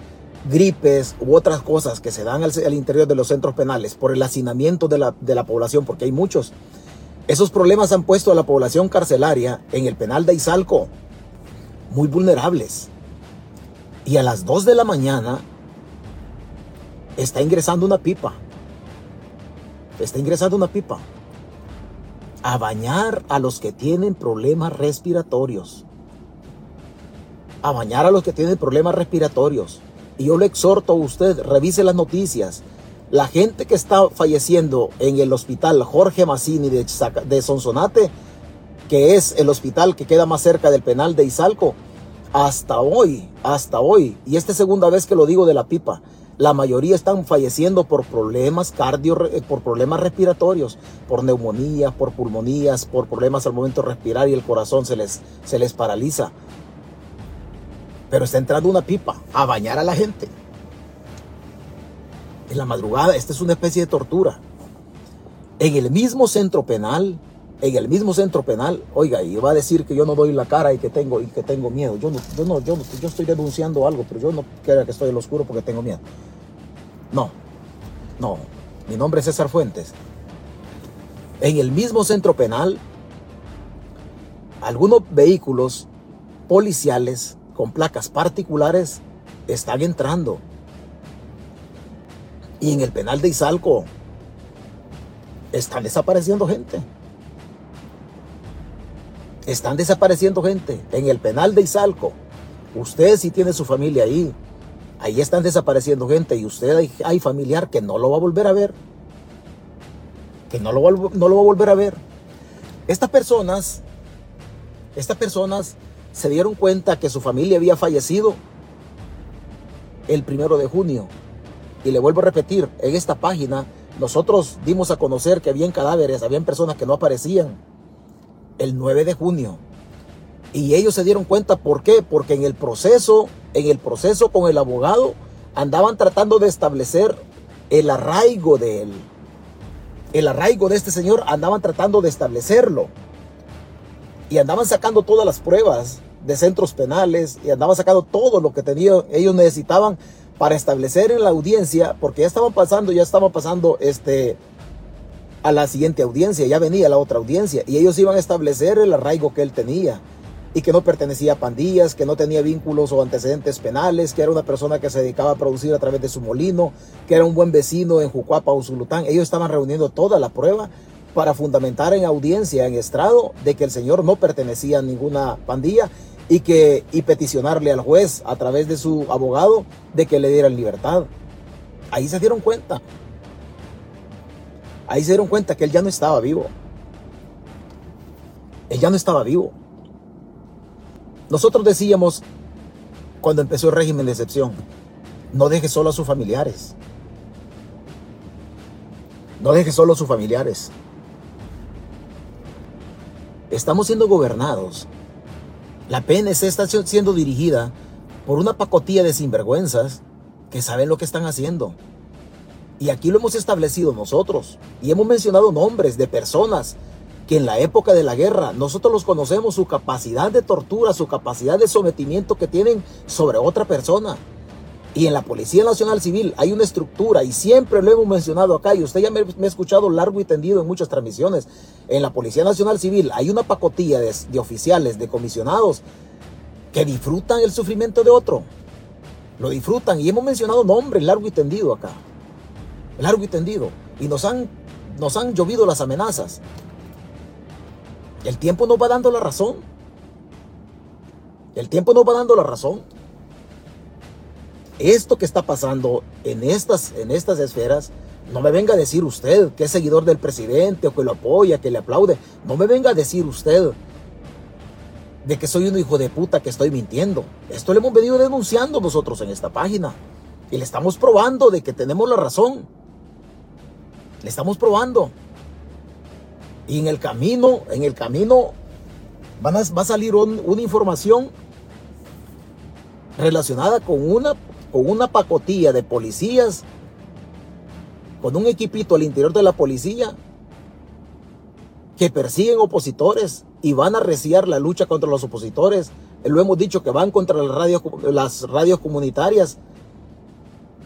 A: gripes u otras cosas que se dan al, interior de los centros penales por el hacinamiento de la, de la población, porque hay muchos. Esos problemas han puesto a la población carcelaria en el penal de Izalco muy vulnerables. Y a las 2 de la mañana está ingresando una pipa. Está ingresando una pipa. A bañar a los que tienen problemas respiratorios. A bañar a los que tienen problemas respiratorios. Y yo le exhorto a usted, revise las noticias. La gente que está falleciendo en el hospital Jorge Massini de, de Sonsonate, que es el hospital que queda más cerca del penal de Izalco, hasta hoy, hasta hoy, y esta es segunda vez que lo digo de la pipa, la mayoría están falleciendo por problemas cardio, eh, por problemas respiratorios, por neumonías, por pulmonías, por problemas al momento de respirar y el corazón se les, se les paraliza. Pero está entrando una pipa a bañar a la gente. En la madrugada, esta es una especie de tortura. En el mismo centro penal, en el mismo centro penal, oiga, y va a decir que yo no doy la cara y que tengo, y que tengo miedo. Yo no, yo no, yo, yo estoy denunciando algo, pero yo no quiero que estoy en lo oscuro porque tengo miedo. No, no, mi nombre es César Fuentes. En el mismo centro penal, algunos vehículos policiales con placas particulares están entrando. Y en el penal de Izalco están desapareciendo gente. Están desapareciendo gente en el penal de Izalco. Usted si tiene su familia ahí, ahí están desapareciendo gente y usted hay, familiar que no lo va a volver a ver. Que no lo, no lo va a volver a ver. Estas personas, estas personas se dieron cuenta que su familia había fallecido el primero de junio. Y le vuelvo a repetir, en esta página nosotros dimos a conocer que habían cadáveres, habían personas que no aparecían el 9 de junio. Y ellos se dieron cuenta, ¿por qué? Porque en el proceso, en el proceso con el abogado, andaban tratando de establecer el arraigo de él. El arraigo de este señor andaban tratando de establecerlo. Y andaban sacando todas las pruebas de centros penales y andaban sacando todo lo que tenían, ellos necesitaban para establecer en la audiencia, porque ya estaban pasando, ya estaban pasando este, a la siguiente audiencia, ya venía la otra audiencia, y ellos iban a establecer el arraigo que él tenía, y que no pertenecía a pandillas, que no tenía vínculos o antecedentes penales, que era una persona que se dedicaba a producir a través de su molino, que era un buen vecino en Jucuapa o Zulután. Ellos estaban reuniendo toda la prueba para fundamentar en audiencia, en estrado, de que el señor no pertenecía a ninguna pandilla y, que, y peticionarle al juez a través de su abogado de que le dieran libertad. Ahí se dieron cuenta Ahí se dieron cuenta que él ya no estaba vivo. Él ya no estaba vivo. Nosotros decíamos, cuando empezó el régimen de excepción, no deje solo a sus familiares. No deje solo a sus familiares. Estamos siendo gobernados. La PNC está siendo dirigida por una pacotilla de sinvergüenzas que saben lo que están haciendo. Y aquí lo hemos establecido nosotros. Y hemos mencionado nombres de personas que en la época de la guerra nosotros los conocemos, su capacidad de tortura, su capacidad de sometimiento que tienen sobre otra persona. Y en la Policía Nacional Civil hay una estructura y siempre lo hemos mencionado acá y usted ya me, ha escuchado largo y tendido en muchas transmisiones. En la Policía Nacional Civil hay una pacotilla de, de oficiales, de comisionados que disfrutan el sufrimiento de otro. Lo disfrutan y hemos mencionado nombres largo y tendido acá largo y tendido. Y nos han, nos han llovido las amenazas. El tiempo nos va dando la razón. El tiempo nos va dando la razón. Esto que está pasando en estas, en estas esferas, no me venga a decir usted que es seguidor del presidente o que lo apoya, que le aplaude. No me venga a decir usted de que soy un hijo de puta que estoy mintiendo. Esto le hemos venido denunciando nosotros en esta página. Y le estamos probando de que tenemos la razón. Le estamos probando. Y en el camino, en el camino van a, va a salir una información relacionada con una, con una pacotilla de policías, con un equipito al interior de la policía que persiguen opositores y van a reciar la lucha contra los opositores. Lo hemos dicho que van contra las radios, las radios comunitarias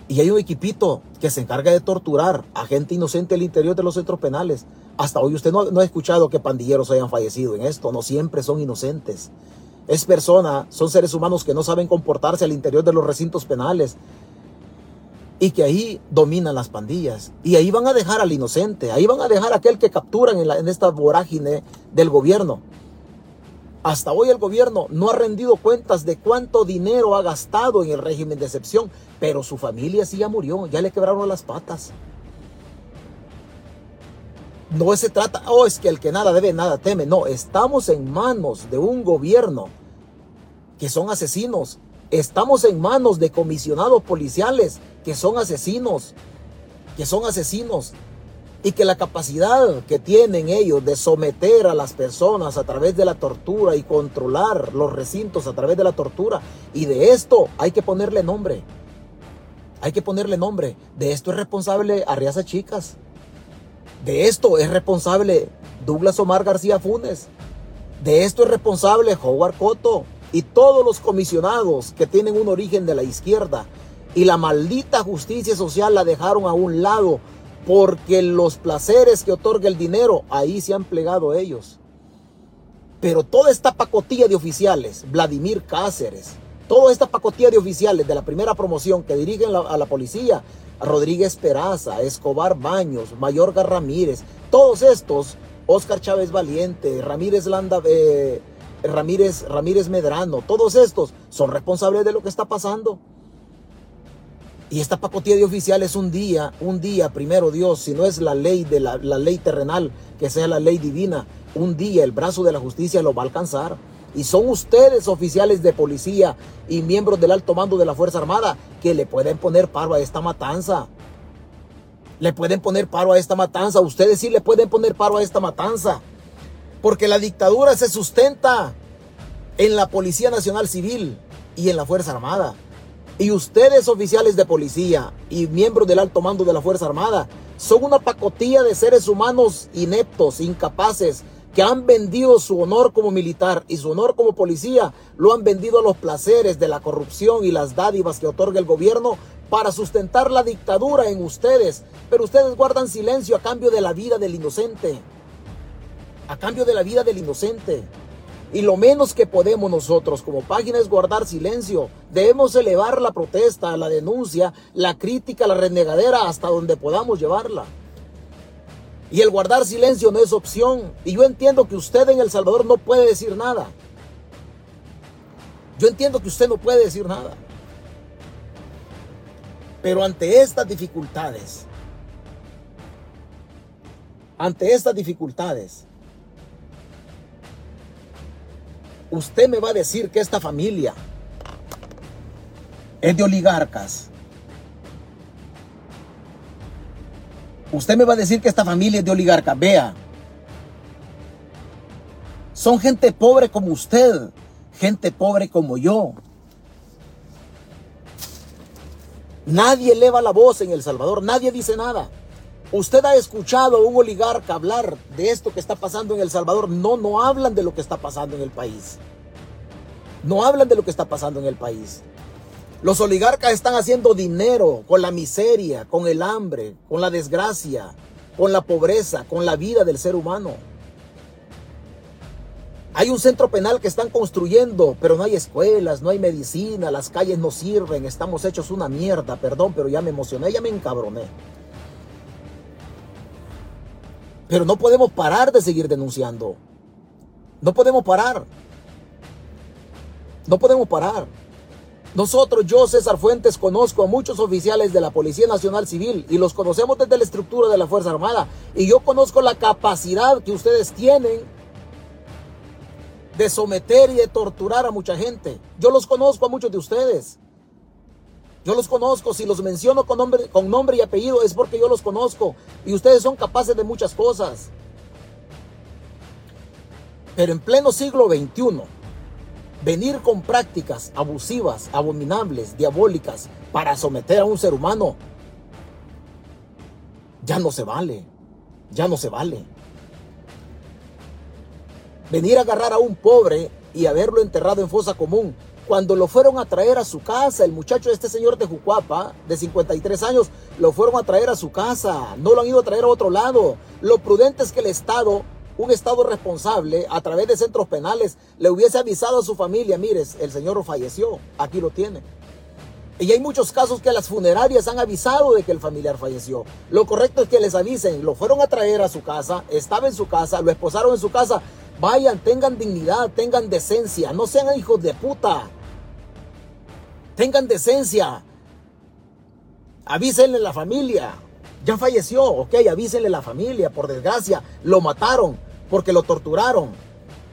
A: y hay un equipito que se encarga de torturar a gente inocente al interior de los centros penales. Hasta hoy usted no, ha escuchado que pandilleros hayan fallecido en esto. No siempre son inocentes. Es persona, son seres humanos que no saben comportarse al interior de los recintos penales. Y que ahí dominan las pandillas. Y ahí van a dejar al inocente. Ahí van a dejar a aquel que capturan en, en esta vorágine del gobierno. Hasta hoy el gobierno no ha rendido cuentas de cuánto dinero ha gastado en el régimen de excepción, pero su familia sí ya murió, ya le quebraron las patas. No se trata, oh, es que el que nada debe, nada teme. No, estamos en manos de un gobierno que son asesinos. Estamos en manos de comisionados policiales que son asesinos, que son asesinos y que la capacidad que tienen ellos de someter a las personas a través de la tortura y controlar los recintos a través de la tortura y de esto hay que ponerle nombre. Hay que ponerle nombre. De esto es responsable Arriaza Chicas. De esto es responsable Douglas Omar García Funes. De esto es responsable Howard Cotto y todos los comisionados que tienen un origen de la izquierda. Y la maldita justicia social la dejaron a un lado porque los placeres que otorga el dinero, ahí se han plegado ellos. Pero toda esta pacotilla de oficiales, Vladimir Cáceres, toda esta pacotilla de oficiales de la primera promoción que dirigen a la policía, Rodríguez Peraza, Escobar Baños, Mayorga Ramírez, todos estos, Oscar Chávez Valiente, Ramírez Landa, eh, Ramírez, Ramírez Medrano, todos estos son responsables de lo que está pasando. Y esta pacotilla de oficiales un día, un día, primero Dios, si no es la ley de la, la ley terrenal, que sea la ley divina, un día el brazo de la justicia lo va a alcanzar. Y son ustedes, oficiales de policía y miembros del alto mando de la Fuerza Armada, que le pueden poner paro a esta matanza. Le pueden poner paro a esta matanza. Ustedes sí le pueden poner paro a esta matanza. Porque la dictadura se sustenta en la Policía Nacional Civil y en la Fuerza Armada. Y ustedes, oficiales de policía y miembros del alto mando de la Fuerza Armada, son una pacotilla de seres humanos ineptos, incapaces, que han vendido su honor como militar y su honor como policía, lo han vendido a los placeres de la corrupción y las dádivas que otorga el gobierno para sustentar la dictadura en ustedes. Pero ustedes guardan silencio a cambio de la vida del inocente. A cambio de la vida del inocente. Y lo menos que podemos nosotros como página es guardar silencio. Debemos elevar la protesta, la denuncia, la crítica, la renegadera hasta donde podamos llevarla. Y el guardar silencio no es opción. Y yo entiendo que usted en El Salvador no puede decir nada. Yo entiendo que usted no puede decir nada. Pero ante estas dificultades, ante estas dificultades, usted me va a decir que esta familia es de oligarcas, Usted me va a decir que esta familia es de oligarca. Vea. Son gente pobre como usted. Gente pobre como yo. Nadie eleva la voz en El Salvador. Nadie dice nada. Usted ha escuchado a un oligarca hablar de esto que está pasando en El Salvador. No, no hablan de lo que está pasando en el país. No hablan de lo que está pasando en el país. Los oligarcas están haciendo dinero con la miseria, con el hambre, con la desgracia, con la pobreza, con la vida del ser humano. Hay un centro penal que están construyendo, pero no hay escuelas, no hay medicina, las calles no sirven, estamos hechos una mierda, perdón, pero ya me emocioné, ya me encabroné. Pero no podemos parar de seguir denunciando. No podemos parar. No podemos parar. Nosotros, yo, César Fuentes, conozco a muchos oficiales de la Policía Nacional Civil y los conocemos desde la estructura de la Fuerza Armada. Y yo conozco la capacidad que ustedes tienen de someter y de torturar a mucha gente. Yo los conozco a muchos de ustedes. Yo los conozco, si los menciono con nombre, con nombre y apellido es porque yo los conozco y ustedes son capaces de muchas cosas. Pero en pleno siglo XXI, venir con prácticas abusivas, abominables, diabólicas para someter a un ser humano, ya no se vale, ya no se vale. Venir a agarrar a un pobre y haberlo enterrado en fosa común, cuando lo fueron a traer a su casa, el muchacho de este señor de Jucuapa, de 53 años, lo fueron a traer a su casa, no lo han ido a traer a otro lado. Lo prudente es que el Estado un Estado responsable, a través de centros penales, le hubiese avisado a su familia, mires, el señor falleció, aquí lo tiene. Y hay muchos casos que las funerarias han avisado de que el familiar falleció. Lo correcto es que les avisen, lo fueron a traer a su casa, estaba en su casa, lo esposaron en su casa. Vayan, tengan dignidad, tengan decencia, no sean hijos de puta. Tengan decencia. Avísenle a la familia. Ya falleció, ok, avísenle a la familia, por desgracia, lo mataron porque lo torturaron.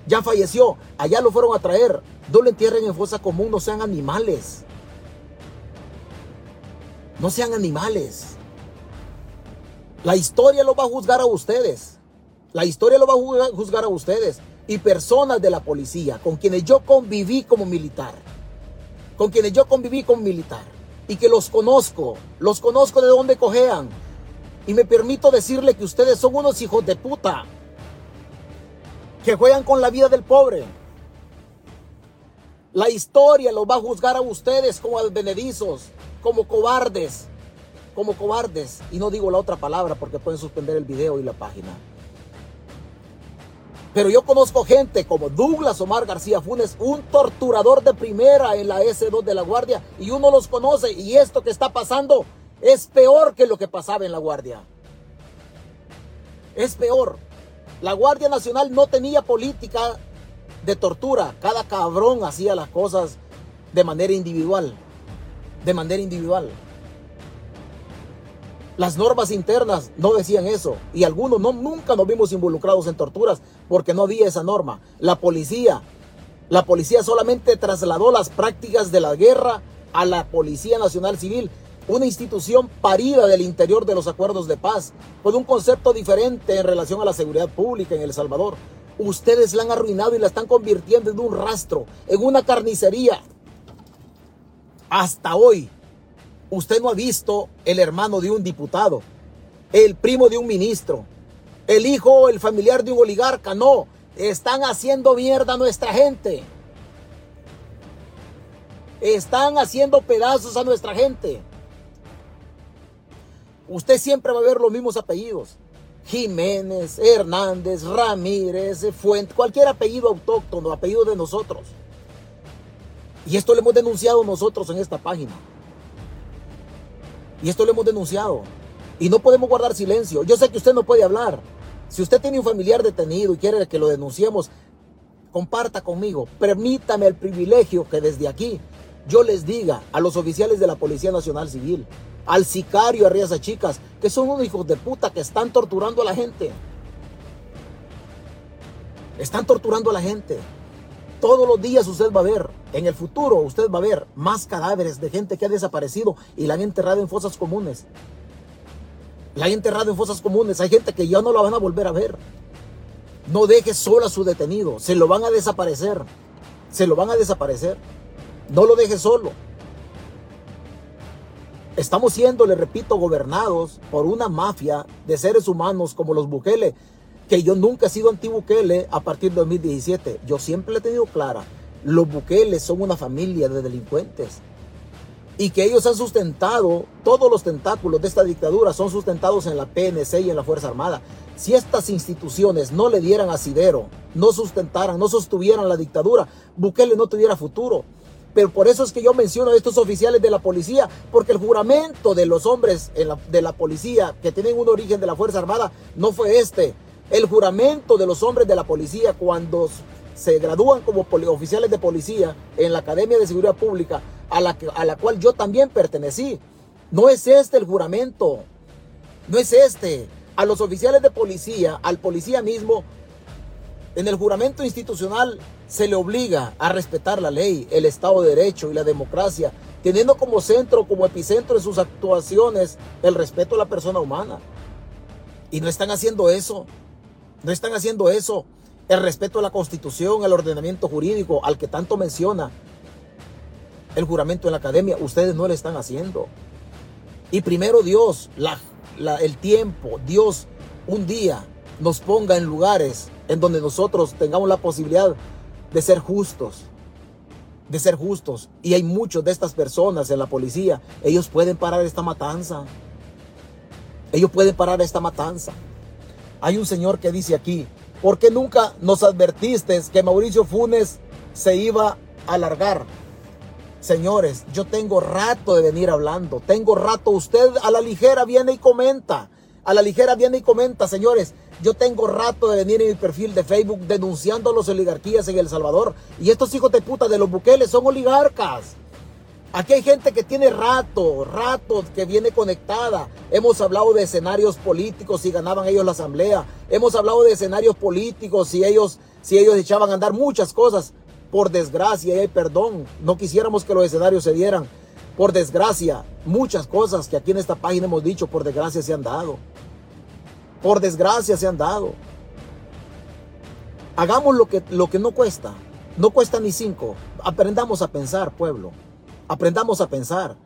A: Ya falleció, allá lo fueron a traer. No lo entierren en fosa común, no sean animales. No sean animales. La historia lo va a juzgar a ustedes. La historia lo va a juzgar a ustedes y personas de la policía con quienes yo conviví como militar. Con quienes yo conviví como militar. y que los conozco, los conozco de dónde cojean. Y me permito decirle que ustedes son unos hijos de puta que juegan con la vida del pobre. La historia los va a juzgar a ustedes como advenedizos, como cobardes, como cobardes. Y no digo la otra palabra porque pueden suspender el video y la página. Pero yo conozco gente como Douglas Omar García Funes, un torturador de primera en la S2 de la Guardia, y uno los conoce, y esto que está pasando es peor que lo que pasaba en la Guardia. Es peor. La Guardia Nacional no tenía política de tortura. Cada cabrón hacía las cosas de manera individual. De manera individual. Las normas internas no decían eso y algunos no, nunca nos vimos involucrados en torturas porque no había esa norma. La policía, la policía solamente trasladó las prácticas de la guerra a la Policía Nacional Civil, una institución parida del interior de los acuerdos de paz, con un concepto diferente en relación a la seguridad pública en El Salvador. Ustedes la han arruinado y la están convirtiendo en un rastro, en una carnicería. Hasta hoy, Usted no ha visto el hermano de un diputado, el primo de un ministro, el hijo o el familiar de un oligarca. No, están haciendo mierda a nuestra gente. Están haciendo pedazos a nuestra gente. Usted siempre va a ver los mismos apellidos. Jiménez, Hernández, Ramírez, Fuente, cualquier apellido autóctono, apellido de nosotros. Y esto lo hemos denunciado nosotros en esta página. Y esto lo hemos denunciado. Y no podemos guardar silencio. Yo sé que usted no puede hablar. Si usted tiene un familiar detenido y quiere que lo denunciemos, comparta conmigo. Permítame el privilegio que desde aquí yo les diga a los oficiales de la Policía Nacional Civil, al sicario Arriaza Chicas, que son unos hijos de puta que están torturando a la gente. Están torturando a la gente. Todos los días usted va a ver, en el futuro usted va a ver más cadáveres de gente que ha desaparecido y la han enterrado en fosas comunes. La han enterrado en fosas comunes. Hay gente que ya no la van a volver a ver. No deje solo a su detenido. Se lo van a desaparecer. Se lo van a desaparecer. No lo deje solo. Estamos siendo, le repito, gobernados por una mafia de seres humanos como los Bukele, que yo nunca he sido anti-Bukele a partir de 2017. Yo siempre le he tenido clara, los Bukele son una familia de delincuentes y que ellos han sustentado, todos los tentáculos de esta dictadura son sustentados en la PNC y en la Fuerza Armada. Si estas instituciones no le dieran asidero, no sustentaran, no sostuvieran la dictadura, Bukele no tuviera futuro. Pero por eso es que yo menciono a estos oficiales de la policía, porque el juramento de los hombres de la policía que tienen un origen de la Fuerza Armada no fue este. El juramento de los hombres de la policía cuando se gradúan como oficiales de policía en la Academia de Seguridad Pública, a la, a la cual yo también pertenecí. No es este el juramento. No es este. A los oficiales de policía, al policía mismo, en el juramento institucional se le obliga a respetar la ley, el Estado de Derecho y la democracia, teniendo como centro, como epicentro de sus actuaciones el respeto a la persona humana. Y no están haciendo eso. No están haciendo eso. El respeto a la constitución, al ordenamiento jurídico, al que tanto menciona el juramento en la academia, ustedes no lo están haciendo. Y primero Dios, el tiempo, Dios un día nos ponga en lugares en donde nosotros tengamos la posibilidad de ser justos, de ser justos. Y hay muchos de estas personas en la policía, ellos pueden parar esta matanza. Ellos pueden parar esta matanza. Hay un señor que dice aquí, ¿por qué nunca nos advertiste que Mauricio Funes se iba a alargar? Señores, yo tengo rato de venir hablando, tengo rato, usted a la ligera viene y comenta, a la ligera viene y comenta, señores, yo tengo rato de venir en mi perfil de Facebook denunciando a los oligarquías en El Salvador y estos hijos de puta de los buqueles son oligarcas. Aquí hay gente que tiene rato, rato que viene conectada. Hemos hablado de escenarios políticos si ganaban ellos la asamblea. Hemos hablado de escenarios políticos si ellos, si ellos echaban a andar muchas cosas. Por desgracia, y hay perdón, no quisiéramos que los escenarios se dieran. Por desgracia, muchas cosas que aquí en esta página hemos dicho, por desgracia se han dado. Por desgracia se han dado. Hagamos lo que, lo que no cuesta. No cuesta ni cinco. Aprendamos a pensar, pueblo. Aprendamos a pensar.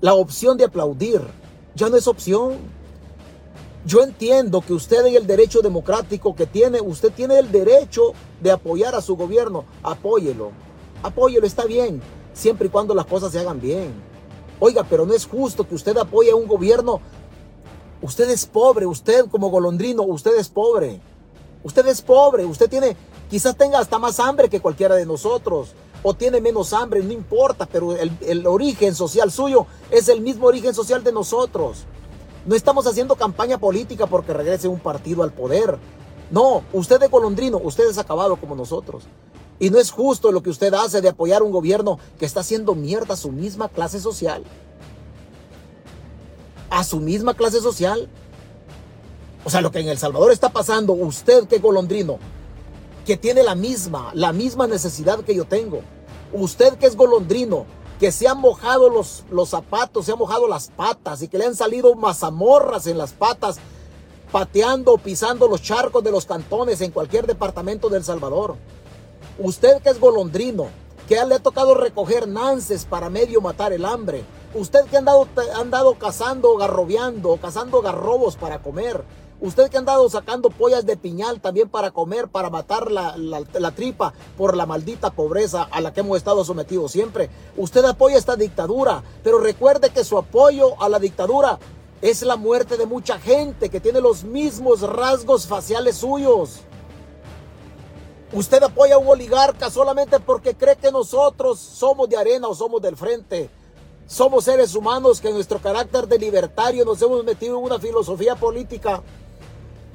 A: La opción de aplaudir ya no es opción. Yo entiendo que usted en el derecho democrático que tiene, usted tiene el derecho de apoyar a su gobierno. Apóyelo. Apóyelo, está bien, siempre y cuando las cosas se hagan bien. Oiga, pero no es justo que usted apoye a un gobierno. Usted es pobre, usted como golondrino, usted es pobre. Usted es pobre, usted tiene, quizás tenga hasta más hambre que cualquiera de nosotros. O tiene menos hambre, no importa, pero el, origen social suyo es el mismo origen social de nosotros. No estamos haciendo campaña política porque regrese un partido al poder. No, usted es golondrino, usted es acabado como nosotros. Y no es justo lo que usted hace de apoyar un gobierno que está haciendo mierda a su misma clase social. A su misma clase social. O sea, lo que en El Salvador está pasando, usted que golondrino, que tiene la misma, la misma necesidad que yo tengo. Usted que es golondrino, que se han mojado los, los zapatos, se han mojado las patas y que le han salido mazamorras en las patas, pateando, pisando los charcos de los cantones en cualquier departamento del Salvador. Usted que es golondrino, que le ha tocado recoger nances para medio matar el hambre. Usted que ha andado, andado cazando, garrobeando, cazando garrobos para comer. Usted que ha andado sacando pollas de piñal también para comer, para matar la, la, tripa por la maldita pobreza a la que hemos estado sometidos siempre. Usted apoya esta dictadura, pero recuerde que su apoyo a la dictadura es la muerte de mucha gente que tiene los mismos rasgos faciales suyos. Usted apoya a un oligarca solamente porque cree que nosotros somos de arena o somos del frente. Somos seres humanos que en nuestro carácter de libertario nos hemos metido en una filosofía política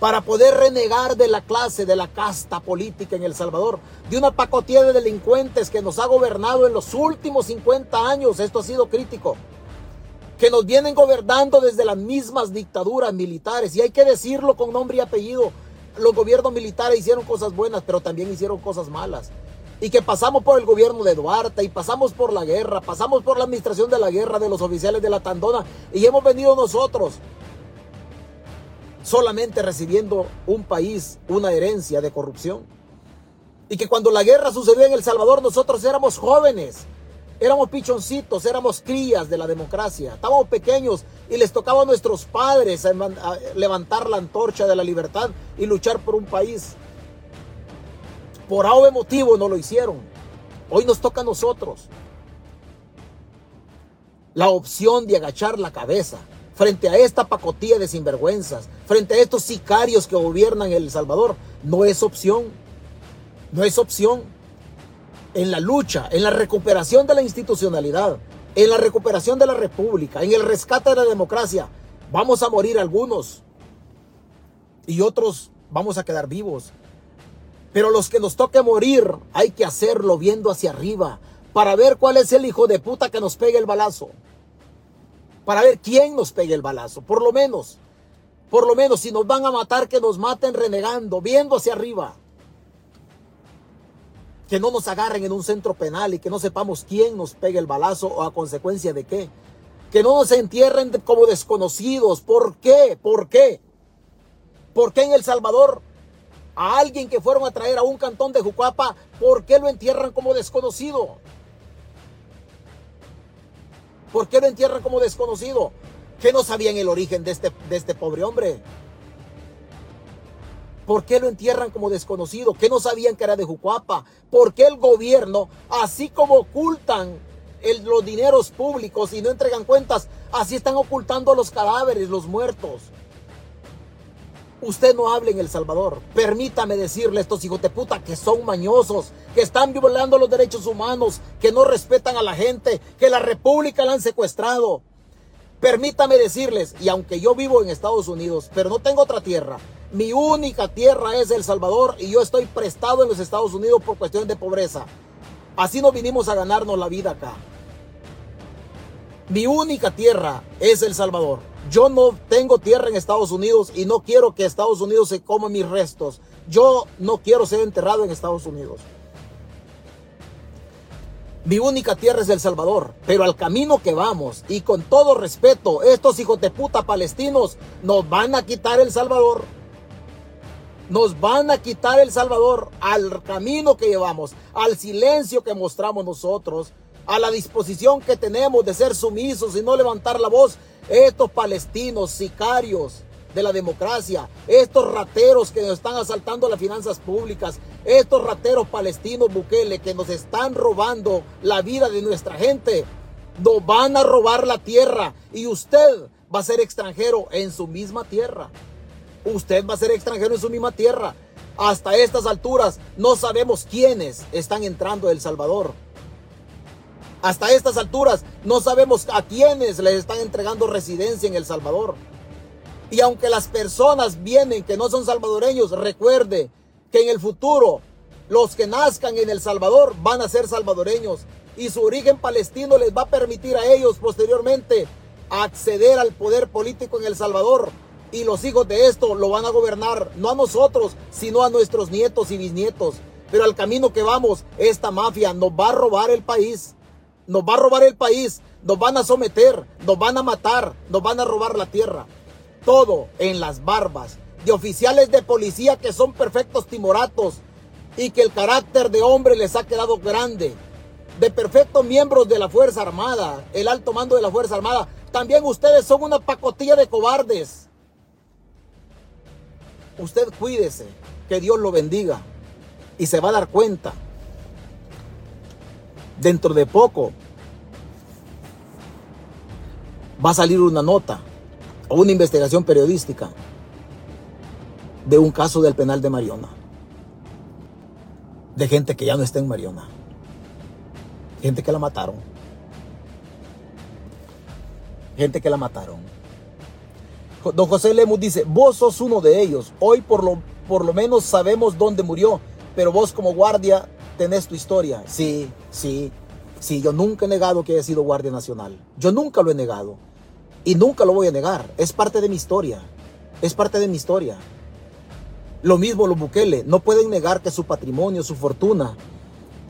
A: para poder renegar de la clase, de la casta política en El Salvador, de una pacotilla de delincuentes que nos ha gobernado en los últimos 50 años, esto ha sido crítico, que nos vienen gobernando desde las mismas dictaduras militares, y hay que decirlo con nombre y apellido, los gobiernos militares hicieron cosas buenas, pero también hicieron cosas malas. Y que pasamos por el gobierno de Duarte y pasamos por la guerra, pasamos por la administración de la guerra de los oficiales de la Tandona y hemos venido nosotros solamente recibiendo un país, una herencia de corrupción. Y que cuando la guerra sucedió en El Salvador nosotros éramos jóvenes, éramos pichoncitos, éramos crías de la democracia, estábamos pequeños y les tocaba a nuestros padres levantar la antorcha de la libertad y luchar por un país. Por algo motivo no lo hicieron. Hoy nos toca a nosotros la opción de agachar la cabeza frente a esta pacotilla de sinvergüenzas, frente a estos sicarios que gobiernan El Salvador, no es opción. No es opción. En la lucha, en la recuperación de la institucionalidad, en la recuperación de la república, en el rescate de la democracia, vamos a morir algunos y otros vamos a quedar vivos. Pero los que nos toque morir, hay que hacerlo viendo hacia arriba para ver cuál es el hijo de puta que nos pegue el balazo para ver quién nos pegue el balazo, por lo menos. Por lo menos, si nos van a matar, que nos maten renegando, viendo hacia arriba. Que no nos agarren en un centro penal y que no sepamos quién nos pegue el balazo o a consecuencia de qué. Que no nos entierren como desconocidos. ¿Por qué? ¿Por qué? ¿Por qué en El Salvador a alguien que fueron a traer a un cantón de Jucuapa, ¿por qué lo entierran como desconocido? ¿Por qué lo entierran como desconocido? ¿Qué no sabían el origen de este, de este pobre hombre? ¿Por qué lo entierran como desconocido? ¿Qué no sabían que era de Jucuapa? ¿Por qué el gobierno, así como ocultan los dineros públicos y no entregan cuentas, así están ocultando los cadáveres, los muertos? Usted no hable en El Salvador. Permítame decirle a estos hijos de puta que son mañosos, que están violando los derechos humanos, que no respetan a la gente, que la república la han secuestrado. Permítame decirles, y aunque yo vivo en Estados Unidos, pero no tengo otra tierra, mi única tierra es El Salvador y yo estoy prestado en los Estados Unidos por cuestiones de pobreza. Así no vinimos a ganarnos la vida acá. Mi única tierra es El Salvador. Yo no tengo tierra en Estados Unidos y no quiero que Estados Unidos se coma mis restos. Yo no quiero ser enterrado en Estados Unidos. Mi única tierra es El Salvador, pero al camino que vamos y con todo respeto, estos hijos de puta palestinos nos van a quitar El Salvador. Nos van a quitar El Salvador al camino que llevamos, al silencio que mostramos nosotros, a la disposición que tenemos de ser sumisos y no levantar la voz, estos palestinos sicarios de la democracia, estos rateros que nos están asaltando las finanzas públicas, estos rateros palestinos Bukele que nos están robando la vida de nuestra gente, nos van a robar la tierra y usted va a ser extranjero en su misma tierra. Usted va a ser extranjero en su misma tierra. Hasta estas alturas no sabemos quiénes están entrando a El Salvador. Hasta estas alturas no sabemos a quiénes les están entregando residencia en El Salvador. Y aunque las personas vienen que no son salvadoreños, recuerde que en el futuro los que nazcan en El Salvador van a ser salvadoreños y su origen palestino les va a permitir a ellos posteriormente acceder al poder político en El Salvador. Y los hijos de esto lo van a gobernar, no a nosotros, sino a nuestros nietos y bisnietos. Pero al camino que vamos, esta mafia nos va a robar el país. Nos va a robar el país, nos van a someter, nos van a matar, nos van a robar la tierra. Todo en las barbas de oficiales de policía que son perfectos timoratos y que el carácter de hombre les ha quedado grande. De perfectos miembros de la Fuerza Armada, el alto mando de la Fuerza Armada. También ustedes son una pacotilla de cobardes. Usted cuídese, que Dios lo bendiga y se va a dar cuenta dentro de poco va a salir una nota o una investigación periodística de un caso del penal de Mariona. De gente que ya no está en Mariona. Gente que la mataron. Gente que la mataron. Don José Lemus dice, vos sos uno de ellos. Hoy por lo, por lo menos sabemos dónde murió, pero vos como guardia tenés tu historia. Sí, sí, sí, yo nunca he negado que haya sido guardia nacional. Yo nunca lo he negado. Y nunca lo voy a negar. Es parte de mi historia. Es parte de mi historia. Lo mismo los Bukele. No pueden negar que su patrimonio, su fortuna,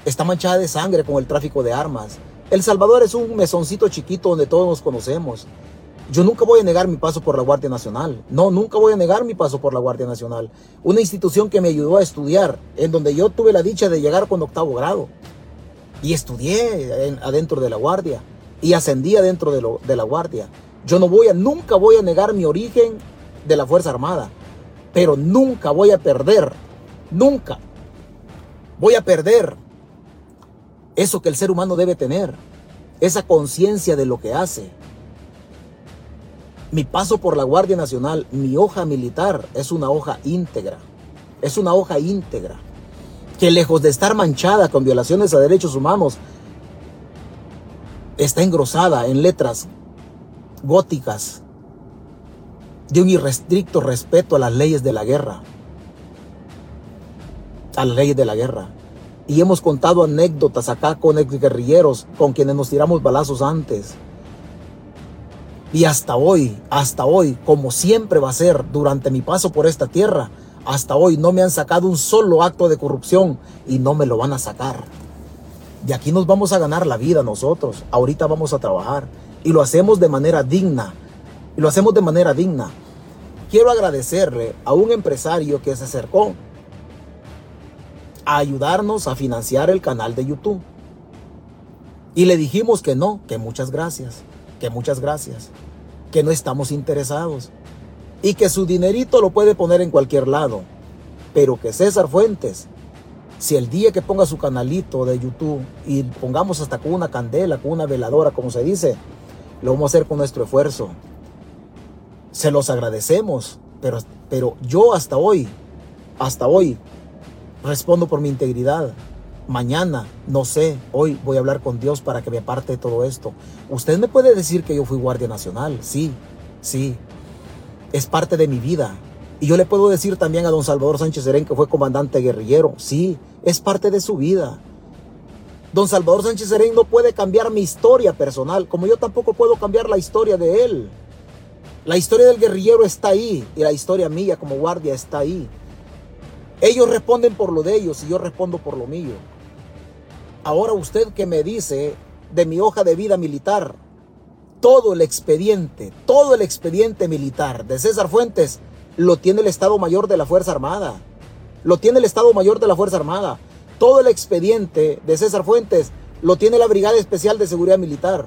A: está manchada de sangre con el tráfico de armas. El Salvador es un mesoncito chiquito donde todos nos conocemos. Yo nunca voy a negar mi paso por la Guardia Nacional. No, nunca voy a negar mi paso por la Guardia Nacional. Una institución que me ayudó a estudiar, en donde yo tuve la dicha de llegar con octavo grado. Y estudié adentro de la Guardia. Y ascendí adentro de, de la Guardia. Yo no voy a, nunca voy a negar mi origen de la Fuerza Armada. Pero nunca voy a perder, nunca voy a perder eso que el ser humano debe tener. Esa conciencia de lo que hace mi paso por la Guardia Nacional, mi hoja militar es una hoja íntegra. Es una hoja íntegra. Que lejos de estar manchada con violaciones a derechos humanos, está engrosada en letras góticas de un irrestricto respeto a las leyes de la guerra. A las leyes de la guerra. Y hemos contado anécdotas acá con ex guerrilleros con quienes nos tiramos balazos antes y hasta hoy, hasta hoy, como siempre va a ser durante mi paso por esta tierra, hasta hoy no me han sacado un solo acto de corrupción y no me lo van a sacar. De aquí nos vamos a ganar la vida nosotros. Ahorita vamos a trabajar y lo hacemos de manera digna. Y lo hacemos de manera digna. Quiero agradecerle a un empresario que se acercó a ayudarnos a financiar el canal de YouTube. Y le dijimos que no, que muchas gracias que muchas gracias, que no estamos interesados y que su dinerito lo puede poner en cualquier lado, pero que César Fuentes, si el día que ponga su canalito de YouTube y pongamos hasta con una candela, con una veladora, como se dice, lo vamos a hacer con nuestro esfuerzo. Se los agradecemos, pero, pero yo hasta hoy, hasta hoy, respondo por mi integridad. Mañana, no sé, hoy voy a hablar con Dios para que me aparte de todo esto. Usted me puede decir que yo fui guardia nacional, sí, sí, es parte de mi vida. Y yo le puedo decir también a don Salvador Sánchez Serén que fue comandante guerrillero, sí, es parte de su vida. Don Salvador Sánchez Serén no puede cambiar mi historia personal, como yo tampoco puedo cambiar la historia de él. La historia del guerrillero está ahí y la historia mía como guardia está ahí. Ellos responden por lo de ellos y yo respondo por lo mío. Ahora usted que me dice de mi hoja de vida militar, todo el expediente, todo el expediente militar de César Fuentes lo tiene el Estado Mayor de la Fuerza Armada. Lo tiene el Estado Mayor de la Fuerza Armada. Todo el expediente de César Fuentes lo tiene la Brigada Especial de Seguridad Militar.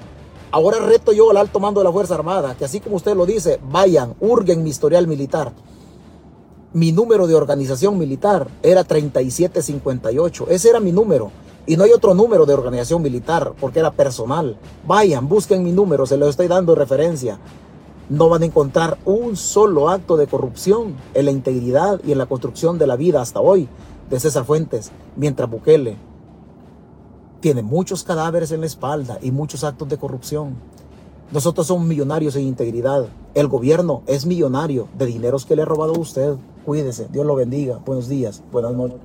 A: Ahora reto yo al alto mando de la Fuerza Armada, que así como usted lo dice, vayan, hurguen mi historial militar. Mi número de organización militar era 3758. Ese era mi número. Y no hay otro número de organización militar porque era personal. Vayan, busquen mi número, se lo estoy dando referencia. No van a encontrar un solo acto de corrupción en la integridad y en la construcción de la vida hasta hoy de César Fuentes, mientras Bukele tiene muchos cadáveres en la espalda y muchos actos de corrupción. Nosotros somos millonarios en integridad. El gobierno es millonario de dineros que le ha robado a usted. Cuídese. Dios lo bendiga. Buenos días. Buenas noches.